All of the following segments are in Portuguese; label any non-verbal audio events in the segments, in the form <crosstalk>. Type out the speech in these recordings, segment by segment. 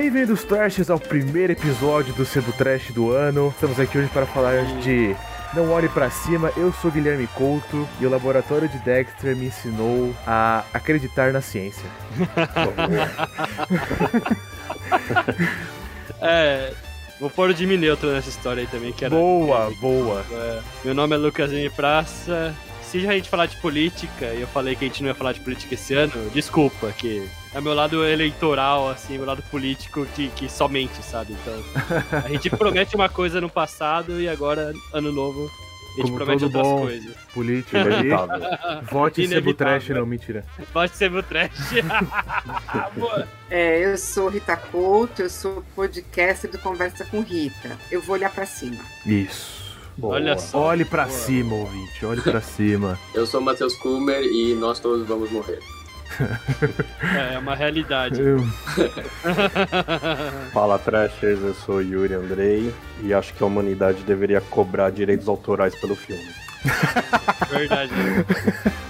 Bem-vindos, Trashers, ao primeiro episódio do Sebo Trash do ano. Estamos aqui hoje para falar de Não Olhe Pra Cima. Eu sou Guilherme Couto e o laboratório de Dexter me ensinou a acreditar na ciência. <laughs> É, vou pôr o Jimmy Neutro nessa história aí também, que era... Boa, boa. É, meu nome é Lucas M. Praça. Se a gente falar de política, e eu falei que a gente não ia falar de política esse ano, desculpa, que é meu lado eleitoral, assim, meu lado político que, que somente, sabe? Então, a gente <laughs> promete uma coisa no passado e agora, ano novo, a gente Como promete todo outras bom coisas. Político <laughs> ali. Vote Sebo Inevitável. Trash, não, mentira. Pode ser meu trash. <laughs> É, eu sou Rita Couto, eu sou podcast do Conversa com Rita. Eu vou olhar pra cima. Isso. Olha só. Olhe pra Boa. cima, ouvinte. Olhe pra cima. Eu sou o Matheus Kummer e nós todos vamos morrer. É, é uma realidade. Eu- <laughs> Fala Trashers, eu sou Yuri Andrei e acho que a humanidade deveria cobrar direitos autorais pelo filme. Verdade. <laughs>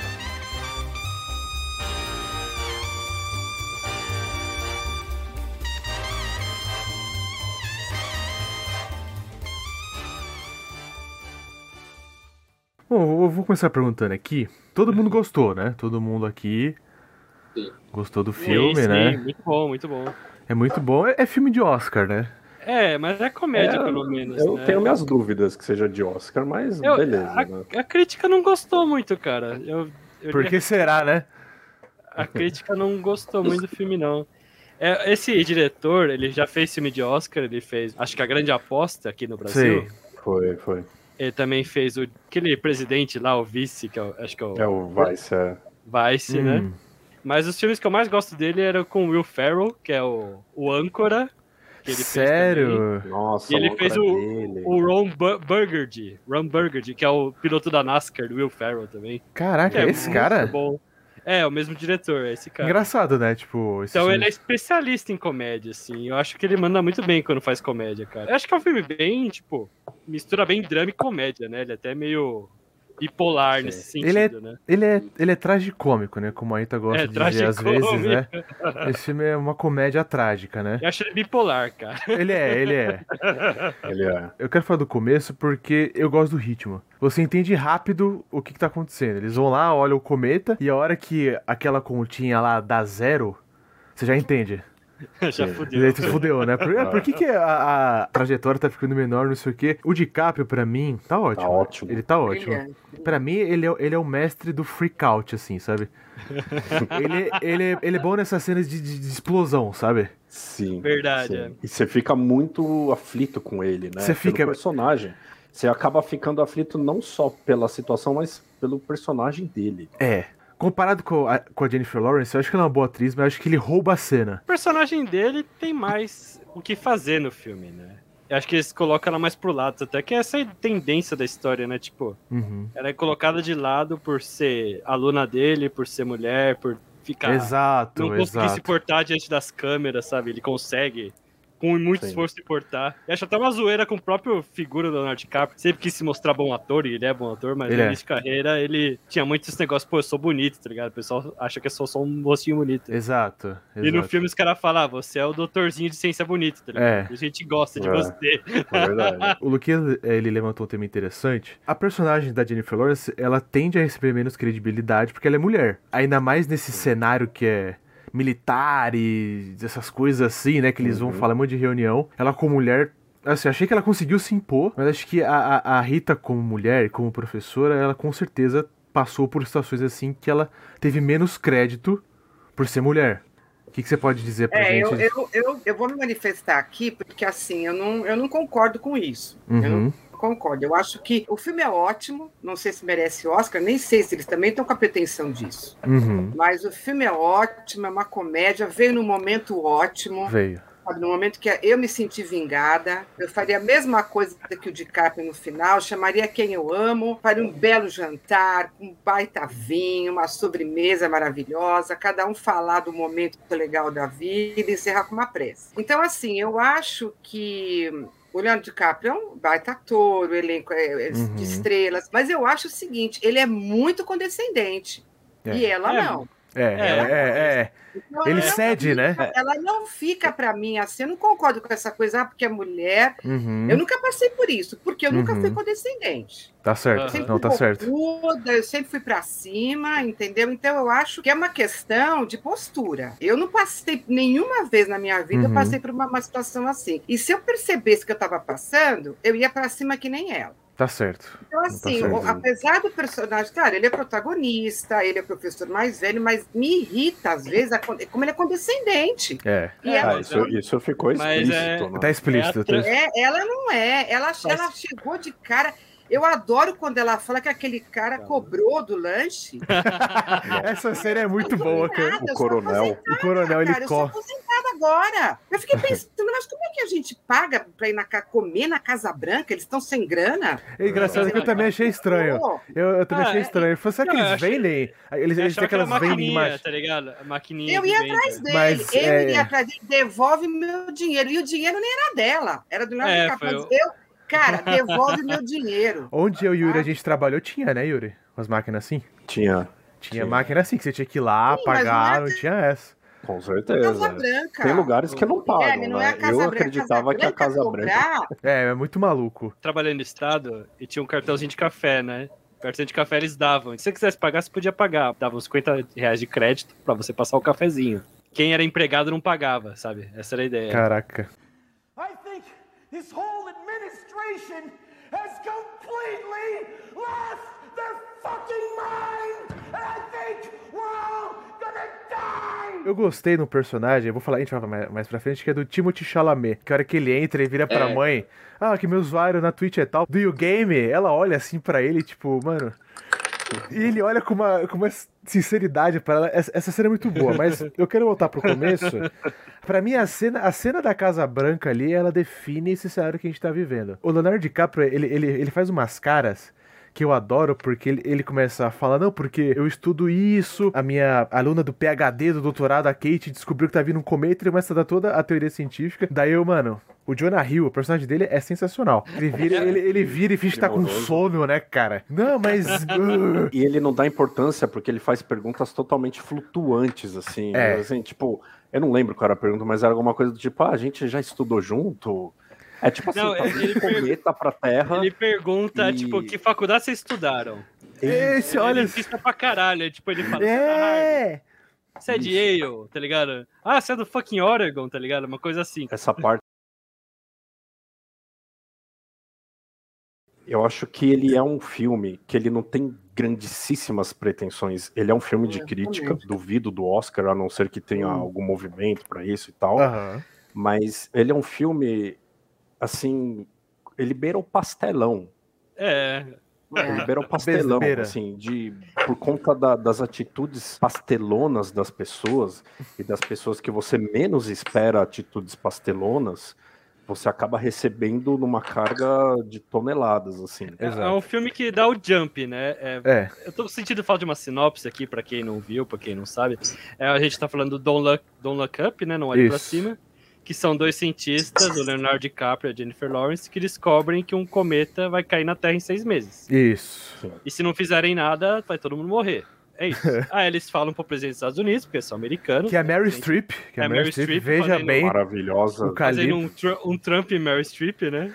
Bom, eu vou começar perguntando aqui. Todo mundo gostou, né? Todo mundo aqui Sim. gostou do filme, Sim, sim, né? Muito bom, muito bom. É muito bom. É, é filme de Oscar, né? É, mas é comédia, É, pelo menos. Eu né? tenho minhas dúvidas que seja de Oscar, mas Eu- beleza, a, né? a crítica não gostou muito, cara. Eu, eu Por que será, né? A crítica não gostou muito do <laughs> filme, não. É, esse diretor, ele já fez filme de Oscar, ele fez, acho que A Grande Aposta aqui no Brasil. Sei. Foi, foi. Ele também fez o, aquele presidente lá, o vice, que é o- acho que é o É o Vice, é. Vice, né? Hum, Mas os filmes que eu mais gosto dele eram com o Will Ferrell, que é o, o âncora. Que ele fez também. Sério? Nossa, E ele fez o- dele. O Ron Bu- Burgundy, Ron Burgundy, que é o piloto da NASCAR, do Will Ferrell também. Caraca, é esse muito cara? Bom. É, o mesmo diretor, é esse cara. Engraçado, né? Tipo, Então ele é especialista em comédia, assim. Eu acho que ele manda muito bem quando faz comédia, cara. Eu acho que é um filme bem, tipo, mistura bem drama e comédia, né? Ele é até meio bipolar Sim. nesse sentido, Ele é- né? ele é, ele é tragicômico, né? Como a Ita gosta É, de dizer às vezes, né? <laughs> Esse filme é uma comédia trágica, né? Eu acho ele bipolar, cara. Ele é, ele é. Ele é. Eu quero falar do começo porque eu gosto do ritmo. Você entende rápido o que, que tá acontecendo. Eles vão lá, olham o cometa, e a hora que aquela continha lá dá zero, você já entende. <laughs> Já fudeu. aí tu fudeu, né? Por, por que, que a, a trajetória tá ficando menor, não sei o quê? O DiCaprio, pra mim, tá ótimo. Tá ótimo. Ele tá ótimo. Brilhante. Pra mim, ele é, ele é o mestre do freak out, assim, sabe? <laughs> ele, ele, é- ele é bom nessas cenas de, de- de explosão, sabe? Sim. Verdade, sim. é. E você fica muito aflito com ele, né? Você Pelo fica- personagem. Você acaba ficando aflito não só pela situação, mas pelo personagem dele. É. Comparado com a, com a Jennifer Lawrence, eu acho que ela é uma boa atriz, mas eu acho que ele rouba a cena. O personagem dele tem mais o que fazer no filme, né? Eu acho que eles colocam ela mais pro lado, até que essa é a tendência da história, né? Tipo, Uhum. ela é colocada de lado por ser aluna dele, por ser mulher, por ficar. exato, não conseguir se portar diante das câmeras, sabe? Ele consegue, com muito Sim. esforço, se portar. Eu acho até uma zoeira com o próprio figura do Leonardo DiCaprio. Sempre quis se mostrar bom ator, e ele é bom ator, mas Ele no é. início de carreira ele tinha muito esse negócio, pô, eu sou bonito, tá ligado? O pessoal acha que eu sou só um rostinho bonito. Exato. E no exato. filme os caras falam, ah, você é o doutorzinho de ciência bonita, tá ligado? É. A gente gosta de É. você. É verdade. <laughs> O Luquinhas, ele levantou um tema interessante. A personagem da Jennifer Lawrence, ela tende a receber menos credibilidade porque ela é mulher. Ainda mais nesse cenário que é militar e essas coisas assim, né? Que eles vão Uhum. falar um monte de reunião. Ela como mulher... Assim, achei que ela conseguiu se impor, mas acho que a, a, a Rita como mulher, como professora, ela com certeza passou por situações assim que ela teve menos crédito por ser mulher. O que, que você pode dizer pra É, gente? eu, eu, eu, eu vou me manifestar aqui, porque assim, eu não, eu não concordo com isso. Eu não Uhum. Concordo. Eu acho que o filme é ótimo, não sei se merece Oscar, nem sei se eles também estão com a pretensão disso. Uhum. Mas o filme é ótimo, é uma comédia, veio num momento ótimo. Veio. No momento que eu me senti vingada, eu faria a mesma coisa que o DiCaprio no final, chamaria quem eu amo, faria um belo jantar, um baita vinho, uma sobremesa maravilhosa, cada um falar do momento legal da vida e encerrar com uma prece. Então, assim, eu acho que o Leonardo DiCaprio é um baita ator, o elenco é é Uhum. de estrelas, mas eu acho o seguinte, ele é muito condescendente. É. E ela É, não. É, é, é. é. Ele cede, né? Ela não fica pra mim assim. Eu não concordo com essa coisa, ah, porque é mulher. Uhum, Eu nunca passei por isso, porque eu nunca Uhum. fui condescendente. Tá certo. Sempre Não, tá certo. eu sempre fui pra cima, entendeu? Então eu acho que é uma questão de postura. Eu não passei nenhuma vez na minha vida, Uhum. eu passei por uma, uma situação assim. E se eu percebesse que eu tava passando, eu ia pra cima que nem ela. Tá certo. Então, assim, certo. o- apesar do personagem, cara, ele é protagonista, ele é o professor mais velho, mas me irrita, às vezes, a con- como ele é condescendente. É. E É, ela, Ah, isso, isso ficou Mas explícito. é- né? Tá explícito. É tá é, ela não é. Ela, ela chegou de cara. Eu adoro quando ela fala que aquele cara cobrou do lanche. <laughs> Essa cena é muito boa, cara. Nada, O coronel. O coronel, ele corre. Agora. Eu fiquei <laughs> pensando, mas como é que a gente paga pra ir na, comer na Casa Branca? Eles estão sem grana? É engraçado que eu também achei estranho. Eu, eu também Ah, achei é- estranho. Falei, será que Não, eles achei- vendem? Eles, têm era aquelas vendem tá ligado? A maquininha Eu ia atrás dele, Mas, eu é- iria atrás dele, devolve meu dinheiro. E o dinheiro nem era dela, era do Leonardo É, DiCaprio. foi Eu, cara, devolve meu dinheiro. <laughs> Onde eu e o Yuri a gente trabalhou, tinha, né, Yuri? Com as máquinas assim? Tinha, Tinha Sim. máquina assim, que você tinha que ir lá, Sim, mas pagar, não é não tinha essa. Com Casa certeza. Branca. Tem lugares que não pagam, Guilherme, não é a né? Casa Eu Branca, acreditava que a Casa Branca... É, é muito maluco. Trabalhando no estado e tinha um cartãozinho de café, né? O cartão de café eles davam. Se você quisesse pagar, você podia pagar. Dava uns 50 reais de crédito pra você passar o cafezinho. Quem era empregado não pagava, sabe? Essa era a ideia. Caraca. I think this whole administration has completely lost Eu gostei no personagem, eu vou falar, a gente vai falar mais, mais pra frente, que é do Timothy Chalamet. Que a hora que ele entra e vira pra É. mãe, ah, que meu usuário na Twitch é tal, do you game? Ela olha assim pra ele, tipo, mano. E ele olha com uma, com uma sinceridade pra ela. Essa, essa cena é muito boa, mas eu quero voltar pro começo. Pra mim, a cena, a cena da Casa Branca ali, ela define esse cenário que a gente tá vivendo. O Leonardo DiCaprio, ele, ele, ele faz umas caras que eu adoro, porque ele, ele começa a falar, não, porque eu estudo isso, a minha aluna do PhD, do doutorado, a Kate, descobriu que tá vindo um cometa e começa a dar toda a teoria científica. Daí eu, mano, o Jonah Hill, o personagem dele é sensacional. Ele vira, ele, ele vira e finge que tá com sono, né, cara? Não, mas... <laughs> uh, E ele não dá importância porque ele faz perguntas totalmente flutuantes, assim. É. Assim, tipo, eu não lembro qual era a pergunta, mas era alguma coisa do tipo, ah, a gente já estudou junto? É tipo assim, Não, tá ele- um cometa pra Terra. Ele pergunta, E- tipo, que faculdade vocês estudaram? esse, Ele olha... insista pra caralho. é Tipo, ele fala, "Você é É! você é de Yale, tá ligado? Ah, você é do fucking Oregon, tá ligado? Uma coisa assim. Essa parte. Eu acho que ele é um filme que ele não tem grandíssimas pretensões. Ele é um filme de É, crítica, duvido do Oscar, a não ser que tenha Hum. algum movimento pra isso e tal. Aham. Mas ele é um filme, assim, ele beira o pastelão. É, Ele beira o pastelão, Beira. assim, de, por conta da- das atitudes pastelonas das pessoas e das pessoas que você menos espera atitudes pastelonas, você acaba recebendo numa carga de toneladas, assim. é, é um filme que dá o jump, né? É, É, Eu tô sentindo falta de uma sinopse aqui, pra quem não viu, pra quem não sabe. É, a gente tá falando do Don't Look, Don't Look Up, né? Não olhe pra cima. Que são dois cientistas, o Leonardo DiCaprio e a Jennifer Lawrence, que descobrem que um cometa vai cair na Terra em seis meses. isso. E se não fizerem nada, vai todo mundo morrer. É isso. <laughs> Aí eles falam pro presidente dos Estados Unidos, porque são americanos. Que é a Meryl Gente, Streep, que é a É Meryl Streep, veja bem Maravilhosa. o Fazendo um, Tru- um Trump e Meryl Streep, né?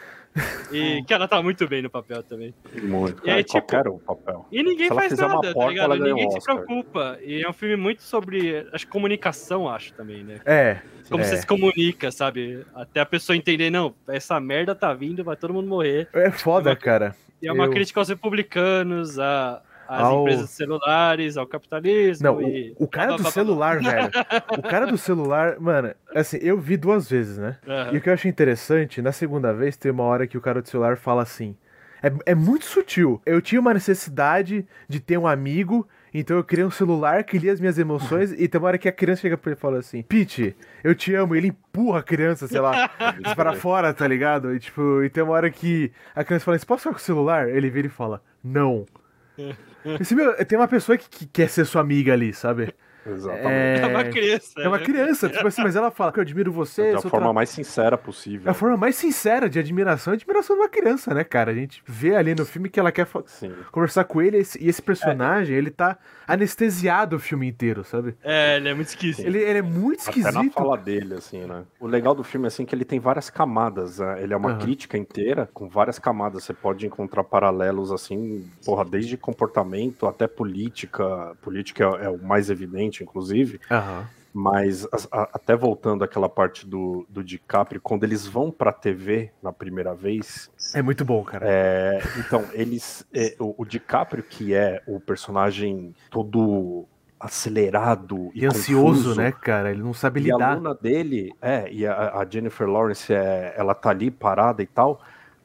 E que ela tá muito bem no papel também. Muito. E aí, é, tipo, qualquer um papel. E ninguém faz nada, tá porca, ligado? um Ninguém se Oscar. preocupa. E é um filme muito sobre, acho, comunicação, acho, também, né? É, Como é. você se comunica, sabe? Até a pessoa entender, não, essa merda tá vindo, vai todo mundo morrer. é foda, Uma- cara. E é uma Eu- crítica aos republicanos, a, às Ao- empresas celulares, ao capitalismo. Não, e... o, o cara do celular, velho. O cara do celular, mano, assim, eu vi duas vezes, né? Aham. E o que eu achei interessante, na segunda vez, tem uma hora que o cara do celular fala assim. É, é muito sutil. Eu tinha uma necessidade de ter um amigo, então eu criei um celular que lia as minhas emoções, e tem uma hora que a criança chega pra ele e fala assim: Pete, eu te amo, e ele empurra a criança, sei lá, <laughs> para fora, tá ligado? E tipo, e tem uma hora que a criança fala assim: posso ficar com o celular? Ele vira e fala: Não. <laughs> Esse, meu, tem uma pessoa que, que quer ser sua amiga ali, sabe? Exatamente. É, É uma criança. é uma né? criança, tipo assim, mas ela fala que eu admiro você. da seu forma tra- mais sincera É possível. a forma mais sincera de admiração, é admiração de uma criança, né, cara? A gente vê ali no filme que ela quer Sim. conversar com ele esse- e esse personagem, ele tá anestesiado o filme inteiro, sabe? É, ele é muito esquisito. Ele, ele é muito Até na esquisito. fala dele, assim, né? O legal do filme é assim que ele tem várias camadas. né? Ele é uma Aham. crítica inteira com várias camadas. Você pode encontrar paralelos, assim, porra, desde comportamento até política. Política é, é o mais evidente, inclusive. Aham. Mas as- a- até voltando àquela parte do, do DiCaprio, quando eles vão pra TV na primeira vez, É muito bom, cara. é, então, eles. é, o, o DiCaprio, que é o personagem todo acelerado e, E ansioso, confuso, né, cara? Ele não sabe E a lidar. aluna dele, é, e a, a Jennifer Lawrence, é, ela tá ali parada e tal.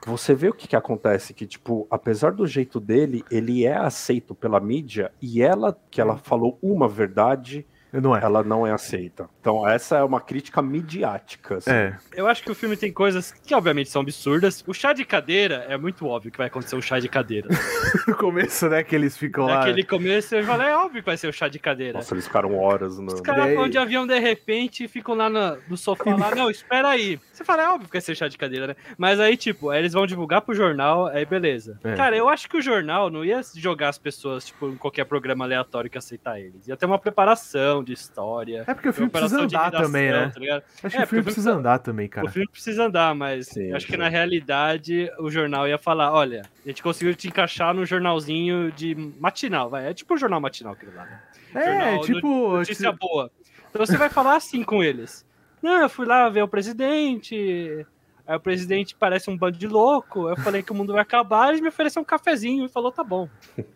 Você vê o que, que acontece, que, tipo, apesar do jeito dele, ele é aceito pela mídia e ela, que ela falou uma verdade, Não é. ela não é aceita. Então, essa é uma crítica midiática. assim. É. Eu acho que o filme tem coisas que, obviamente, são absurdas. O chá de cadeira é muito óbvio que vai acontecer um chá de cadeira. <laughs> No começo, né, que eles ficam lá. Naquele começo, eu falei, é óbvio que vai ser o chá de cadeira. Nossa, eles ficaram horas no. Os caras vão de avião de repente e ficam lá no, no sofá lá, não, espera aí. Você fala, é óbvio que vai ser chá de cadeira, né? Mas aí, tipo, aí eles vão divulgar pro jornal, aí beleza. É. Cara, eu acho que o jornal não ia jogar as pessoas, tipo, em qualquer programa aleatório que aceitar eles. Ia ter uma preparação de história. É porque o filme precisa andar também, né? tá? Acho É, que o porque filme o filme precisa andar também, cara. O filme precisa andar, mas Sim, acho que sim. na realidade o jornal ia falar: olha, a gente conseguiu te encaixar no jornalzinho de matinal, vai. É tipo o jornal matinal aquilo lá, né? É, Jornal, tipo. Notícia boa. Então você vai falar assim com eles. Não, eu fui lá ver o presidente. Aí o presidente parece um bando de louco. Eu falei que o mundo vai acabar, ele me ofereceu um cafezinho e falou: tá bom.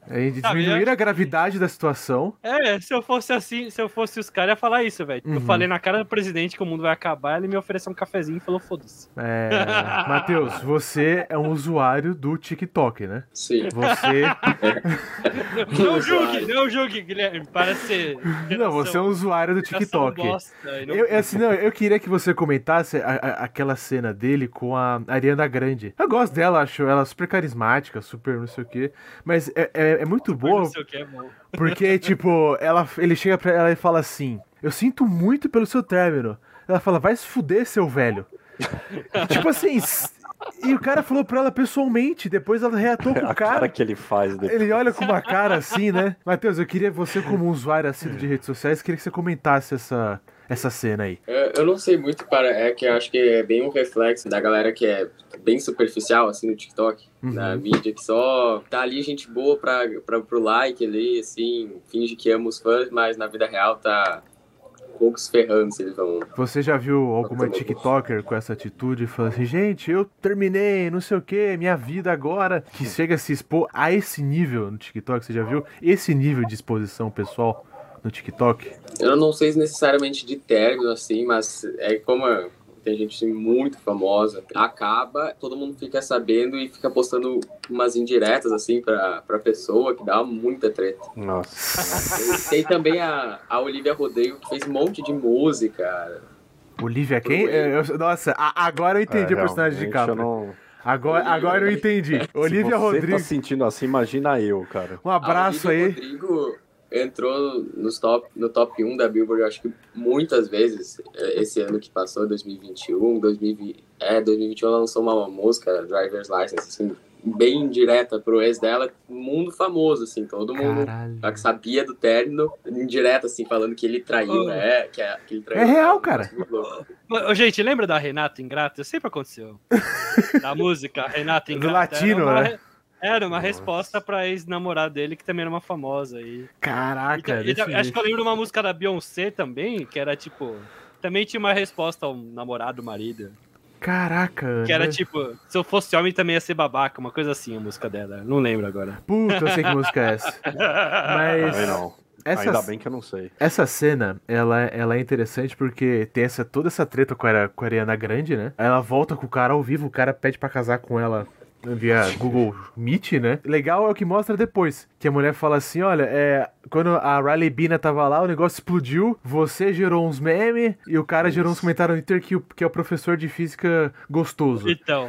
Aí diminuir eu- a gravidade da situação. É, se eu fosse assim, se eu fosse os caras, ia falar isso, velho. Eu Uhum. falei na cara do presidente que o mundo vai acabar, ele me ofereceu um cafezinho e falou: foda-se. É. Matheus, você é um usuário do TikTok, né? Sim. Você. <laughs> Não julgue, não julgue, Guilherme. Parece ser. Não, você é um usuário do TikTok. Bosta, não- Eu, assim, não, eu queria que você comentasse a- a- aquela cena dele com a Ariana Grande. Eu gosto dela, acho ela super carismática, super não sei o quê. Mas é, é- é muito boa Não sei o que é bom. porque, <laughs> tipo, ela, ele chega pra ela e fala assim: Eu sinto muito pelo seu término. Ela fala: Vai se fuder, seu velho. <laughs> tipo assim. E o cara falou pra ela pessoalmente, depois ela reatou com o <laughs> A cara cara. que ele faz depois. Ele olha com uma cara assim, né? Matheus, eu queria você, como um usuário assíduo de redes sociais, queria que você comentasse essa, essa cena aí. Eu, eu não sei muito, cara, é que eu acho que é bem um reflexo da galera que é bem superficial, assim, no TikTok, Uhum. na mídia, que só tá ali gente boa pra, pra, pro like ali, assim, finge que ama os fãs, mas na vida real tá poucos ferrando se eles vão. Você já viu alguma TikToker com essa atitude e falando assim, gente, eu terminei, não sei o que, minha vida agora, que chega a se expor a esse nível no TikTok, você já viu esse nível de exposição pessoal no TikTok? Eu não sei se necessariamente de término, assim, mas é como tem gente assim, muito famosa, acaba, todo mundo fica sabendo e fica postando umas indiretas, assim, pra, pra pessoa, que dá muita treta. Nossa. <laughs> Tem também a, a Olivia Rodrigo, que fez um monte de música. Olivia quem? É, eu- nossa, a- agora eu entendi É, o personagem de capa. não- Agora, agora eu entendi. Olivia Se você Rodrigo. tá sentindo assim, imagina eu, cara. Um abraço aí. Rodrigo entrou nos top, no top 1 da Billboard, eu acho que muitas vezes, eh, esse ano que passou, 2021, 2020, é, 2021 ela lançou uma música, Driver's License, assim, bem direta pro ex dela, mundo famoso, assim, todo mundo que sabia do término, indireta, assim, falando que ele traiu, Oh. né, que, é- que ele traiu. É real, cara. Ô, Gente, lembra da Renata Ingrata? Sempre aconteceu. <laughs> Da música Renata Do Ingrata. latino, era uma, né? Era uma Nossa. resposta pra ex-namorada dele, que também era uma famosa. E, Caraca, e- e- acho que eu lembro de uma música da Beyoncé também, que era tipo. Também tinha uma resposta ao namorado, marido. Caraca. Que era né? tipo, se eu fosse homem também ia ser babaca, uma coisa assim a música dela. Não lembro agora. Puta, eu sei que música é essa. <laughs> Mas não. essa, Ainda bem que eu não sei. essa cena, ela, ela é interessante porque tem essa, toda essa treta com a, com a Ariana Grande, né? Aí ela volta com o cara ao vivo, o cara pede pra casar com ela via Google Meet, né? Legal é o que mostra depois. Que a mulher fala assim: olha, é, quando a Riley Bina tava lá, o negócio explodiu, você gerou uns memes e o cara gerou uns comentários no Twitter que, o- que é o professor de física gostoso. Então,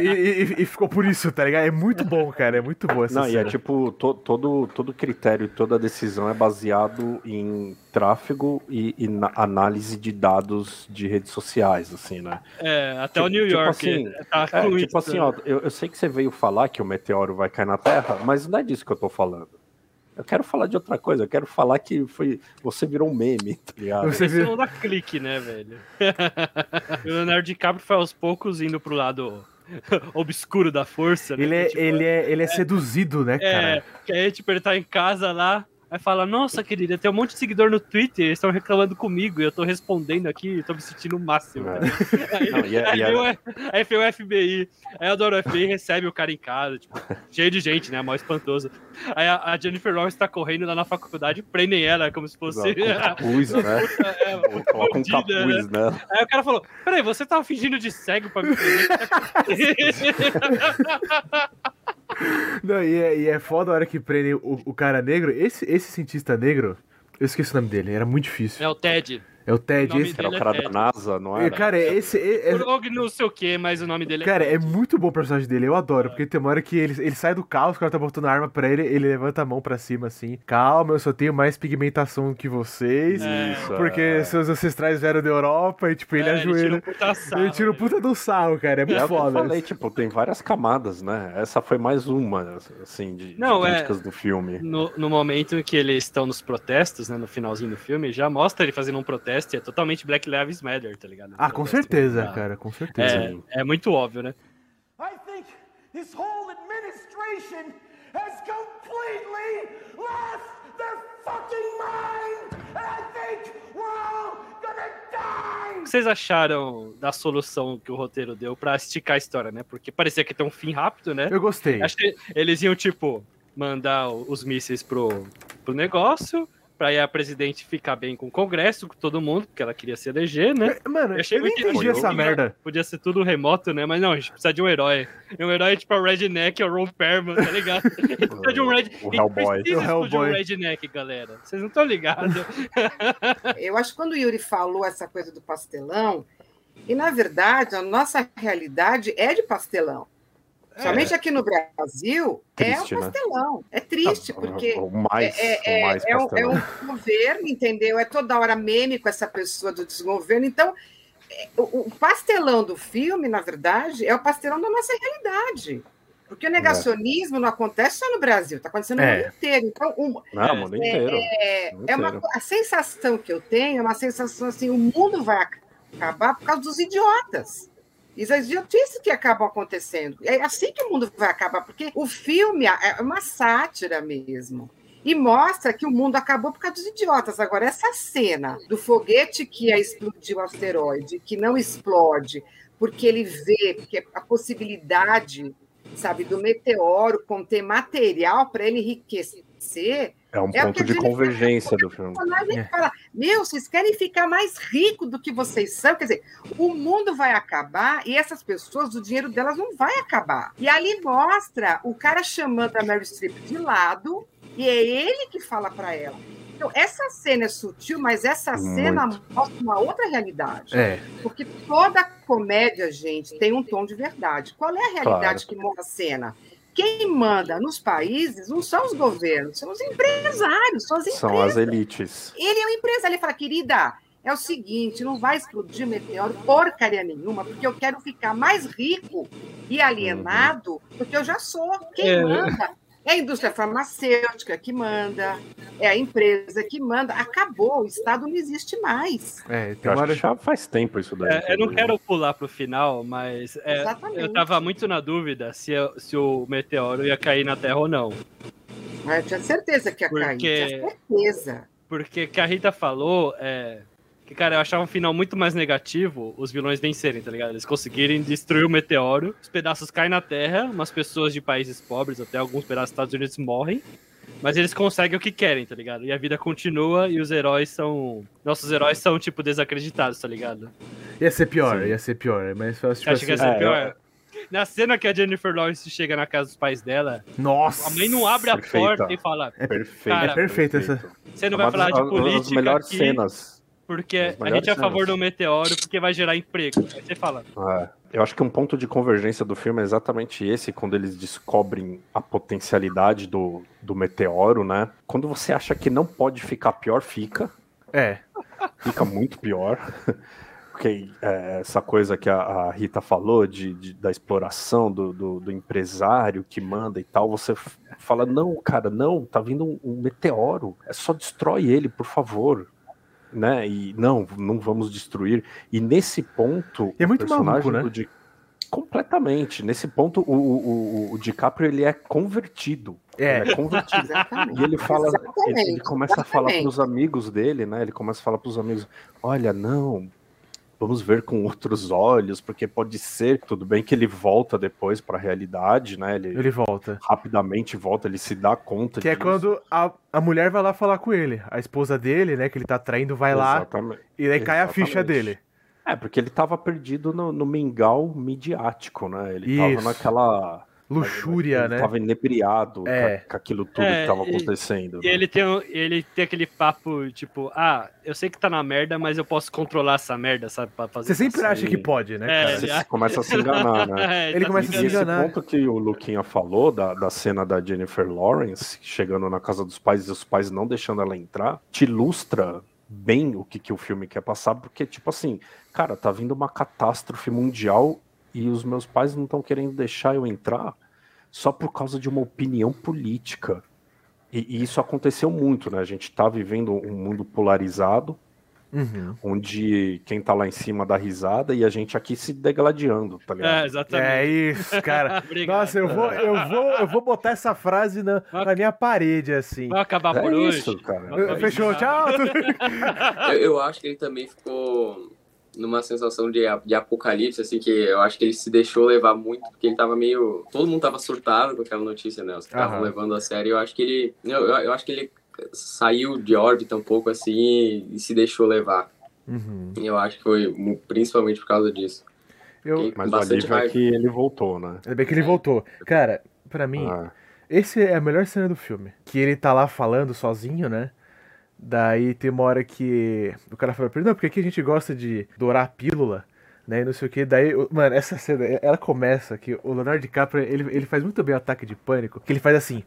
e- e- e ficou por isso, tá ligado? É muito bom, cara. É muito bom essa Não, e é cena. tipo, to- todo, todo critério e toda decisão é baseado em tráfego e, e na análise de dados de redes sociais, assim, né? é, até o Tipo- New tipo York assim, tá É, tipo assim, né? ó, eu, eu sei que você veio falar que o meteoro vai cair na Terra, mas não é disso que eu tô falando. Eu quero falar de outra coisa, eu quero falar que foi. Você virou um meme, tá ligado? Você vê- não dá clique, né, velho? <laughs> o Leonardo DiCaprio foi aos poucos indo pro lado <laughs> obscuro da força. né? Ele é, Tipo, ele, é, ele é seduzido, né, É, cara? que aí, tipo, ele tá em casa lá, aí fala, nossa, querida, tem um monte de seguidor no Twitter, eles estão reclamando comigo, e eu tô respondendo aqui, tô me sentindo o máximo. É. Aí, Não, e é- aí e é- vem o- aí vem o FBI, aí a Dora FBI recebe o cara em casa, tipo, cheio de gente, né, mó espantoso. Aí a, a Jennifer Lawrence tá correndo lá na faculdade, prendem ela como se fosse... <laughs> Capuz, né? É, Coloca um bandida, capuz, né? Aí o cara falou: Peraí, você tava fingindo de cego pra me prender? <laughs> <laughs> Não, e é, e é foda a hora que prendem o, o cara negro. Esse, esse cientista negro, eu esqueci o nome dele, era muito difícil. é o Ted. É o Ted. o Esse, Era o Ele é cara da. NASA, não É, era? cara, esse. é- é- O Og não sei o que, mas o nome dele é. Cara, é muito bom o personagem dele, eu adoro, porque tem uma hora que ele, ele sai do carro, os caras tá botando a arma pra ele, ele levanta a mão pra cima assim. Calma, eu só tenho mais pigmentação que vocês. Isso, Porque é. seus ancestrais vieram da Europa e, tipo, ele É, tira ajoelha. um puta sarro, Ele tira o né? puta do sarro, cara. É muito É o que eu foda. falei, tipo, tem várias camadas, né? Essa foi mais uma, assim, de, de Não, é- críticas do filme. No, no momento em que eles estão nos protestos, né? No finalzinho do filme, já mostra ele fazendo um protesto e é totalmente Black Lives Matter, tá ligado? Ah, com Protesto. certeza, Ah, cara, com certeza. É, é muito óbvio, né? I think this whole administration has completely lost their fucking mind! And I think we're all gonna die! O que vocês acharam da solução que o roteiro deu pra esticar a história, né? Porque parecia que tem um fim rápido, né? Eu gostei. Acho que eles iam, tipo, mandar os mísseis pro, pro negócio, pra aí a presidente ficar bem com o Congresso, com todo mundo, porque ela queria se eleger, né? Mano, Eu achei eu entendi achei essa muito merda. Podia ser tudo remoto, né? Mas não, a gente precisa de um herói. E um herói tipo o Redneck, é o Ron Perlman, tá ligado? A gente precisa de um Red... <laughs> O a Hellboy. precisa O explodir um Hellboy. Redneck, galera. Vocês não estão ligados. <laughs> Eu acho que quando o Yuri falou essa coisa do pastelão, e na verdade a nossa realidade é de pastelão. Somente aqui no Brasil Triste, é um né? pastelão. É triste, porque O mais, é, o mais é, é um, é um governo, entendeu? É toda hora meme com essa pessoa do desgoverno. Então, é, o, o pastelão do filme, na verdade, é o pastelão da nossa realidade. Porque o negacionismo não acontece só no Brasil, está acontecendo no É. mundo inteiro. Então, um- Não, o mundo inteiro. é, é uma, inteiro. a sensação que eu tenho é uma sensação assim: o mundo vai acabar por causa dos idiotas. Isso é idiotice que acabam acontecendo. É assim que o mundo vai acabar, porque o filme é uma sátira mesmo. E mostra que o mundo acabou por causa dos idiotas. Agora, essa cena do foguete que ia explodir o asteroide, que não explode, porque ele vê porque a possibilidade, sabe, do meteoro conter material para ele enriquecer, É um é ponto de convergência do filme. personagem É. que fala: Meu, vocês querem ficar mais rico do que vocês são? Quer dizer, o mundo vai acabar e essas pessoas, o dinheiro delas não vai acabar. E ali mostra o cara chamando a Mary Streep de lado e é ele que fala para ela. Então, essa cena é sutil, mas essa cena mostra uma outra realidade. É. Porque toda comédia, gente, tem um tom de verdade. Qual é a realidade Claro. que mostra a cena? Quem manda nos países não são os governos, são os empresários, são as empresas. São as elites. Ele é um empresário. Ele fala, querida, é o seguinte, não vai explodir meteoro porcaria nenhuma, porque eu quero ficar mais rico e alienado do que eu já sou. Quem É. manda é a indústria farmacêutica que manda, é a empresa que manda. Acabou, o Estado não existe mais. É, tem Eu uma acho que já faz tempo isso daí. É, eu não quero pular pro final, mas é, Exatamente. eu tava muito na dúvida se, se o meteoro ia cair na Terra ou não. Mas eu tinha certeza que ia cair, Porque- tinha certeza. Porque o que a Rita falou é. Que, cara, eu achava um final muito mais negativo os vilões vencerem, tá ligado? Eles conseguirem destruir o meteoro, os pedaços caem na Terra, umas pessoas de países pobres, até alguns pedaços dos Estados Unidos morrem, mas eles conseguem o que querem, tá ligado? E a vida continua e os heróis são. Nossos heróis são, tipo, desacreditados, tá ligado? Ia ser pior, Sim. ia ser pior. Mas tipo Você acha que ia assim, ser é, pior? Na cena que a Jennifer Lawrence chega na casa dos pais dela, Nossa! a mãe não abre a Perfeita. porta e fala: Perfeito. Cara, é perfeita essa. Você não É vai falar de uma das política melhores aqui, cenas. Porque a gente é a favor cenas. do meteoro porque vai gerar emprego. Aí você fala: É. Eu acho que um ponto de convergência do filme é exatamente esse, quando eles descobrem a potencialidade do, do meteoro, né? Quando você acha que não pode ficar pior, fica. É. Fica muito pior. <laughs> Porque é, essa coisa que a, a Rita falou de, de- da exploração do, do, do empresário que manda e tal, você fala, não, cara, não, tá vindo um, um meteoro, é só destrói ele, por favor. Né? E não, não vamos destruir. E nesse ponto, E é muito maluco, né? do Di- completamente. Nesse ponto, o, o, o- o DiCaprio ele é convertido. É. Ele é convertido. Exatamente. <laughs> E ele fala, ele, Exatamente, ele começa a falar exatamente. pros amigos dele, né? Ele começa a falar pros amigos: olha, não, vamos ver com outros olhos, porque pode ser. Tudo bem que ele volta depois pra realidade, né? Ele, Ele volta. rapidamente volta, ele se dá conta Que é disso. quando a, a mulher vai lá falar com ele. A esposa dele, né, que ele tá traindo, vai lá Exatamente. e aí cai a ficha dele. É, porque ele tava perdido no, no mingau midiático, né? Ele tava Isso. naquela. Luxúria, ele né? tava inebriado É. com, com aquilo tudo É, que tava acontecendo. E né? ele tem, ele tem aquele papo, tipo, ah, eu sei que tá na merda, mas eu posso controlar essa merda, sabe? Pra fazer Você sempre passar. acha que pode, né, É, cara? Você começa a se enganar, <laughs> né? É, Ele tá começa a se se E esse enganar. ponto que o Luquinha falou, da, da cena da Jennifer Lawrence chegando na casa dos pais e os pais não deixando ela entrar, te ilustra bem o que, que o filme quer passar, porque, tipo assim, cara, tá vindo uma catástrofe mundial e os meus pais não estão querendo deixar eu entrar só por causa de uma opinião política. E, e isso aconteceu muito, né? A gente tá vivendo um mundo polarizado, Uhum. onde quem tá lá em cima dá risada e a gente aqui se degladiando, tá ligado? É, exatamente. É isso, cara. <laughs> Nossa, eu vou, eu vou, eu vou botar essa frase na, na minha parede, assim. Vai acabar É por hoje. isso, cara. Fechou, tchau. Eu, eu acho que ele também ficou numa sensação de, de apocalipse, assim, que eu acho que ele se deixou levar muito, porque ele tava meio. Todo mundo tava surtado com aquela notícia, né? Os que estavam levando a sério. Eu acho que ele. Eu, eu, eu acho que ele saiu de órbita um pouco assim e, e se deixou levar. Uhum. E eu acho que foi principalmente por causa disso. Eu, Mas o alívio é raiva. que ele voltou, né? ainda bem que ele voltou. Cara, pra mim, Ah, esse é a melhor cena do filme. Que ele tá lá falando sozinho, né? Daí tem uma hora que o cara fala pra ele, não, porque aqui a gente gosta de dourar a pílula, né? E não sei o que. Daí, mano, essa cena, ela começa que o Leonardo DiCaprio, ele, ele faz muito bem o ataque de pânico, que ele faz assim.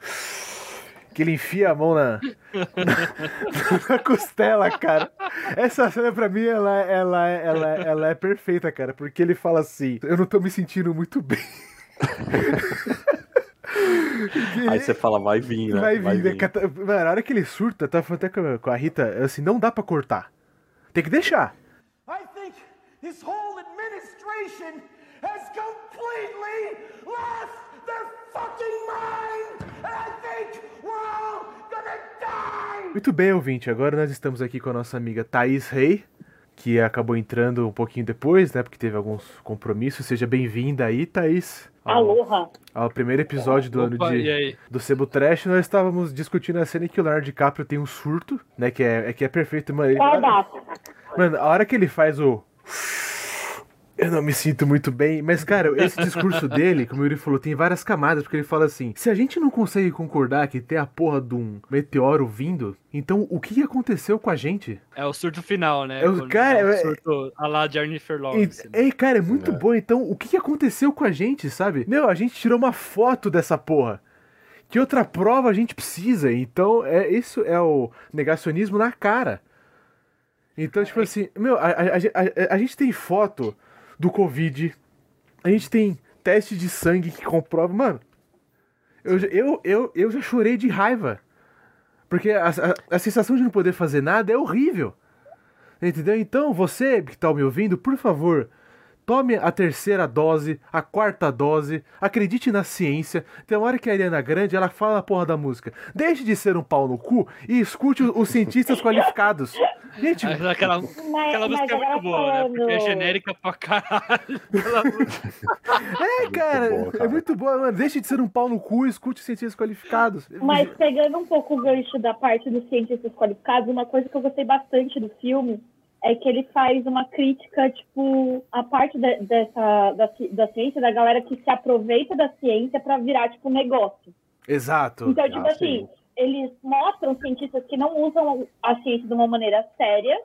Que ele enfia a mão na, na, <laughs> na costela, cara. Essa cena pra mim, ela, ela, ela, ela é perfeita, cara. Porque ele fala assim, eu não tô me sentindo muito bem. <laughs> Aí você fala, vai vir, né? Vai vir, né? Cata- Mano, a hora que ele surta, eu tava falando até com a- Rita, assim, não dá pra cortar. Tem que deixar. I think this whole administration has completely lost their fucking mind! And I think we're all gonna die! Muito bem, ouvinte. Agora nós estamos aqui com a nossa amiga Thaís Rei, que acabou entrando um pouquinho depois, né? Porque teve alguns compromissos. Seja bem-vinda aí, Thaís. Aloha. ao primeiro episódio do Opa, ano de, do Sebo Trash, nós estávamos discutindo a cena em que o Leonardo DiCaprio tem um surto, né? Que é, é que é perfeito, mano. Ele-. Mano, a hora que ele faz o. Eu não me sinto muito bem. Mas, cara, esse <laughs> discurso dele, como o Yuri falou, tem várias camadas, porque ele fala assim: se a gente não consegue concordar que tem a porra de um meteoro vindo, então o que aconteceu com a gente? É o surto final, né? É o- cara, é o é- surto a lá de Jennifer E, Lawrence. né? ei, cara, é muito É. bom. Então, o que aconteceu com a gente, sabe? Meu, a gente tirou uma foto dessa porra. Que outra prova a gente precisa? Então, é isso é o negacionismo na cara. Então, tipo assim, meu, a, a, a- a- a gente tem foto do Covid, a gente tem teste de sangue que comprova. Mano, eu, eu, eu, eu já chorei de raiva. Porque a, a, a sensação de não poder fazer nada é horrível. Entendeu? Então, você que tá me ouvindo, por favor, tome a terceira dose, a quarta dose, acredite na ciência. Tem uma hora que a Ariana Grande, ela fala a porra da música. Deixe de ser um pau no cu e escute os cientistas qualificados. Gente, Mas Aquela, Mas, aquela mas música é muito boa, né? Porque é falando- genérica pra caralho. Aquela música. é, cara, boa, é muito boa, mano. Deixe de ser um pau no cu e escute os cientistas qualificados. Mas pegando um pouco o gancho da parte dos cientistas qualificados, uma coisa que eu gostei bastante do filme é que ele faz uma crítica, tipo, a parte de- dessa, da, da ciência, da galera que se aproveita da ciência para virar, tipo, negócio. Exato. Então, tipo Ah, assim, sim. Eles mostram cientistas que não usam a ciência de uma maneira séria,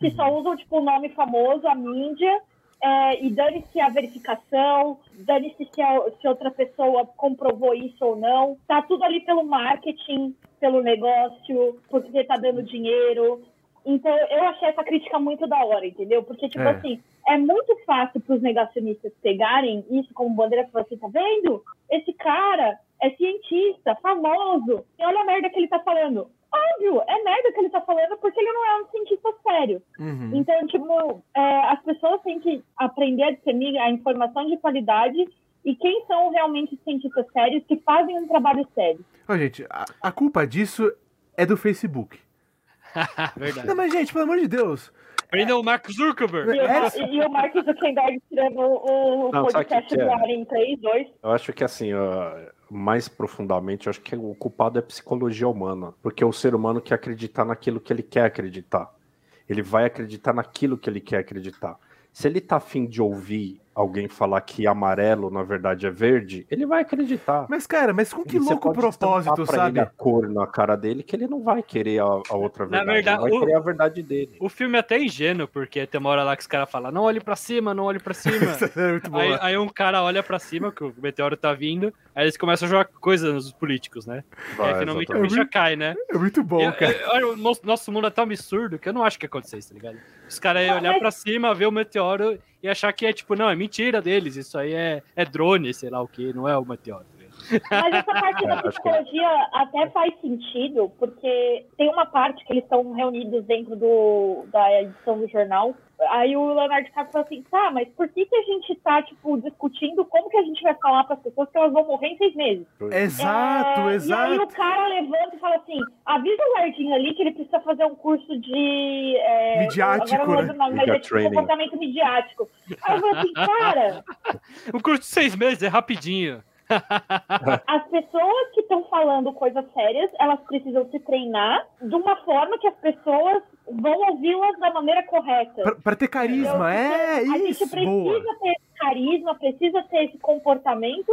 que só usam, tipo, o nome famoso, a mídia, é, e dane-se a verificação, dane-se se, a- se outra pessoa comprovou isso ou não. Tá tudo ali pelo marketing, pelo negócio, porque tá dando dinheiro. Então, eu achei essa crítica muito da hora, entendeu? Porque, tipo É. assim, é muito fácil para os negacionistas pegarem isso como bandeira e falar assim, tá vendo? Esse cara é cientista, famoso, e olha a merda que ele tá falando. Óbvio, é merda que ele tá falando porque ele não é um cientista sério. Uhum. Então, tipo, é, as pessoas têm que aprender a discernir a informação de qualidade e quem são realmente cientistas sérios que fazem um trabalho sério. Ó, gente, a, a culpa disso é do Facebook. <laughs> Verdade. Não, mas, gente, pelo amor de Deus. Prendam o Mark Zuckerberg. E, o, É. e o Mark Zuckerberg tirando o, o Não, podcast que é? do ar em 3, 2. Eu acho que assim, ó, mais profundamente, acho que o culpado é psicologia humana. Porque o ser humano quer acreditar naquilo que ele quer acreditar. Ele vai acreditar naquilo que ele quer acreditar. Se ele tá afim de ouvir alguém falar que amarelo, na verdade, é verde, ele vai acreditar. Mas, cara, mas com que E você louco pode propósito, pra sabe? ele a cor na cara dele que ele não vai querer a, a outra Na verdade. verdade, ele vai o- querer a verdade dele. O filme é até ingênuo, porque tem uma hora lá que os caras falam, não olhe pra cima, não olhe pra cima. <laughs> é muito bom. aí, aí um cara olha pra cima, que o meteoro tá vindo, aí eles começam a jogar coisas nos políticos, né? Vai, aí finalmente a exatamente. bicha cai, né? É muito bom, E- cara. olha, o nosso, nosso mundo é tão absurdo que eu não acho que ia acontecer isso, tá ligado? Os caras iam olhar pra cima, ver o meteoro e achar que é tipo, não, é mentira deles, isso aí é, é drone, sei lá o que, não é o meteoro. Mas essa <laughs> parte da Acho que- psicologia até faz sentido, porque tem uma parte que eles estão reunidos dentro do, da edição do jornal. Aí o Leonardo DiCaprio fala assim, tá, mas por que, que a gente tá, tipo, discutindo como que a gente vai falar para as pessoas que elas vão morrer em seis meses? Exato, É, E aí o exato. cara levanta e fala assim, avisa o Lardinho ali que ele precisa fazer um curso de... é, Midiático, agora não né? nome, mas é tipo training. comportamento midiático. Aí eu falo assim, cara... <laughs> Um curso de seis meses, é rapidinho. As pessoas que estão falando coisas sérias, elas precisam se treinar de uma forma que as pessoas vão ouvi-las da maneira correta. Pra, pra ter carisma, é a gente isso, precisa boa. ter carisma, precisa ter esse comportamento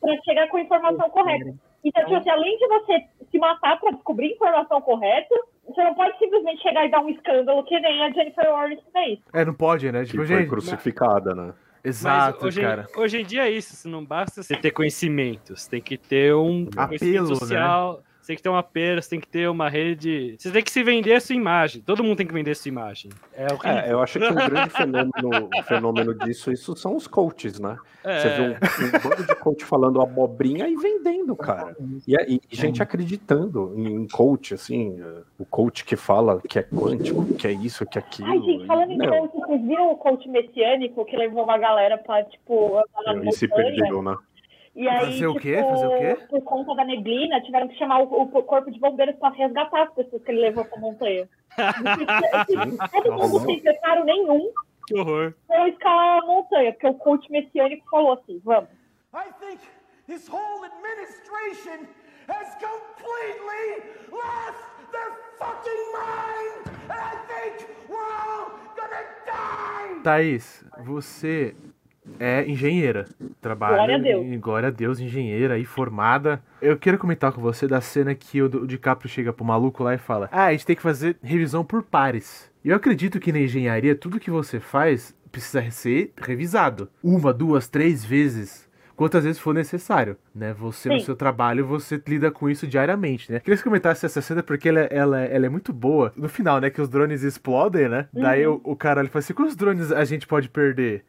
para chegar com a informação correta. Então, tipo assim, além de você se matar para descobrir a informação correta, você não pode simplesmente chegar e dar um escândalo que nem a Jennifer Lawrence fez. É, não pode, né? Que Tipo, foi gente. crucificada, né? Exato, hoje, cara. hoje em dia é isso, não basta você ter conhecimento, você tem que ter um Apelo, conhecimento social, você tem que ter um apelo, você tem que ter uma rede. Você tem que se vender a sua imagem. Todo mundo tem que vender a sua imagem. É o que. É, eu acho que um grande fenômeno, <laughs> fenômeno disso, isso são os coaches, né? Você vê um, um bando de coach falando abobrinha e vendendo, cara. E, e gente acreditando em, em coach, assim, o coach que fala que é quântico, que é isso, que é aquilo. Ai, gente, falando em coach, vocês viram o coach messiânico que levou uma galera pra, tipo, andar na E se perderam, né? E aí, Fazer o tipo, quê? Fazer o quê? por conta da neblina, tiveram que chamar o, o corpo de bombeiros pra resgatar as pessoas que ele levou pra montanha. <laughs> Todo mundo sem preparo nenhum Que horror. foi escalar a montanha, porque o coach messiânico falou assim, vamos. I think this whole administration has completely lost their fucking mind! And I think we're all gonna die! Thaís, você é engenheira. Trabalha Glória a Deus. em glória a Deus, engenheira aí, formada. Eu quero comentar com você da cena que o, DiCaprio chega pro maluco lá e fala: Ah, a gente tem que fazer revisão por pares. E eu acredito que na engenharia, tudo que você faz precisa ser revisado. Uma, duas, três vezes. Quantas vezes for necessário, né? Você no Sim. seu trabalho, você lida com isso diariamente, né? Queria que você comentasse essa cena porque ela, ela, ela é muito boa. No final, né? Que os drones explodem, né? Daí o, o cara ele fala assim: quantos drones a gente pode perder?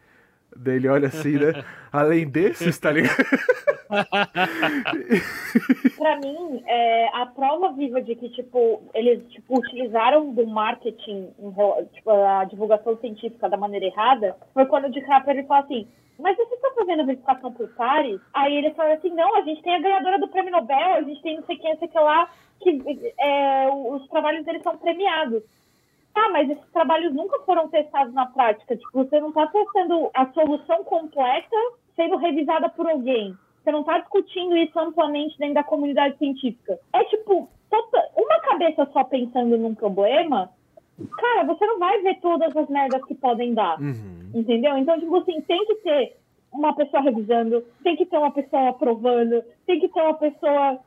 Daí ele olha assim, né? Além desses, tá ligado? <laughs> Pra mim, é, a prova viva de que, tipo, eles tipo, utilizaram do marketing, tipo, a divulgação científica da maneira errada, foi quando o DiCaprio ele falou assim, mas você está fazendo verificação por pares? Aí ele falou assim, não, a gente tem a ganhadora do prêmio Nobel, a gente tem não sei quem, não sei que lá, que é, os trabalhos deles são premiados. Ah, mas esses trabalhos nunca foram testados na prática. Tipo, você não está testando a solução completa sendo revisada por alguém. Você não está discutindo isso amplamente dentro da comunidade científica. É tipo, tota- uma cabeça só pensando num problema cara, você não vai ver todas as merdas que podem dar. Uhum. Entendeu? Então, tipo assim, tem que ter uma pessoa revisando, tem que ter uma pessoa aprovando, tem que ter uma pessoa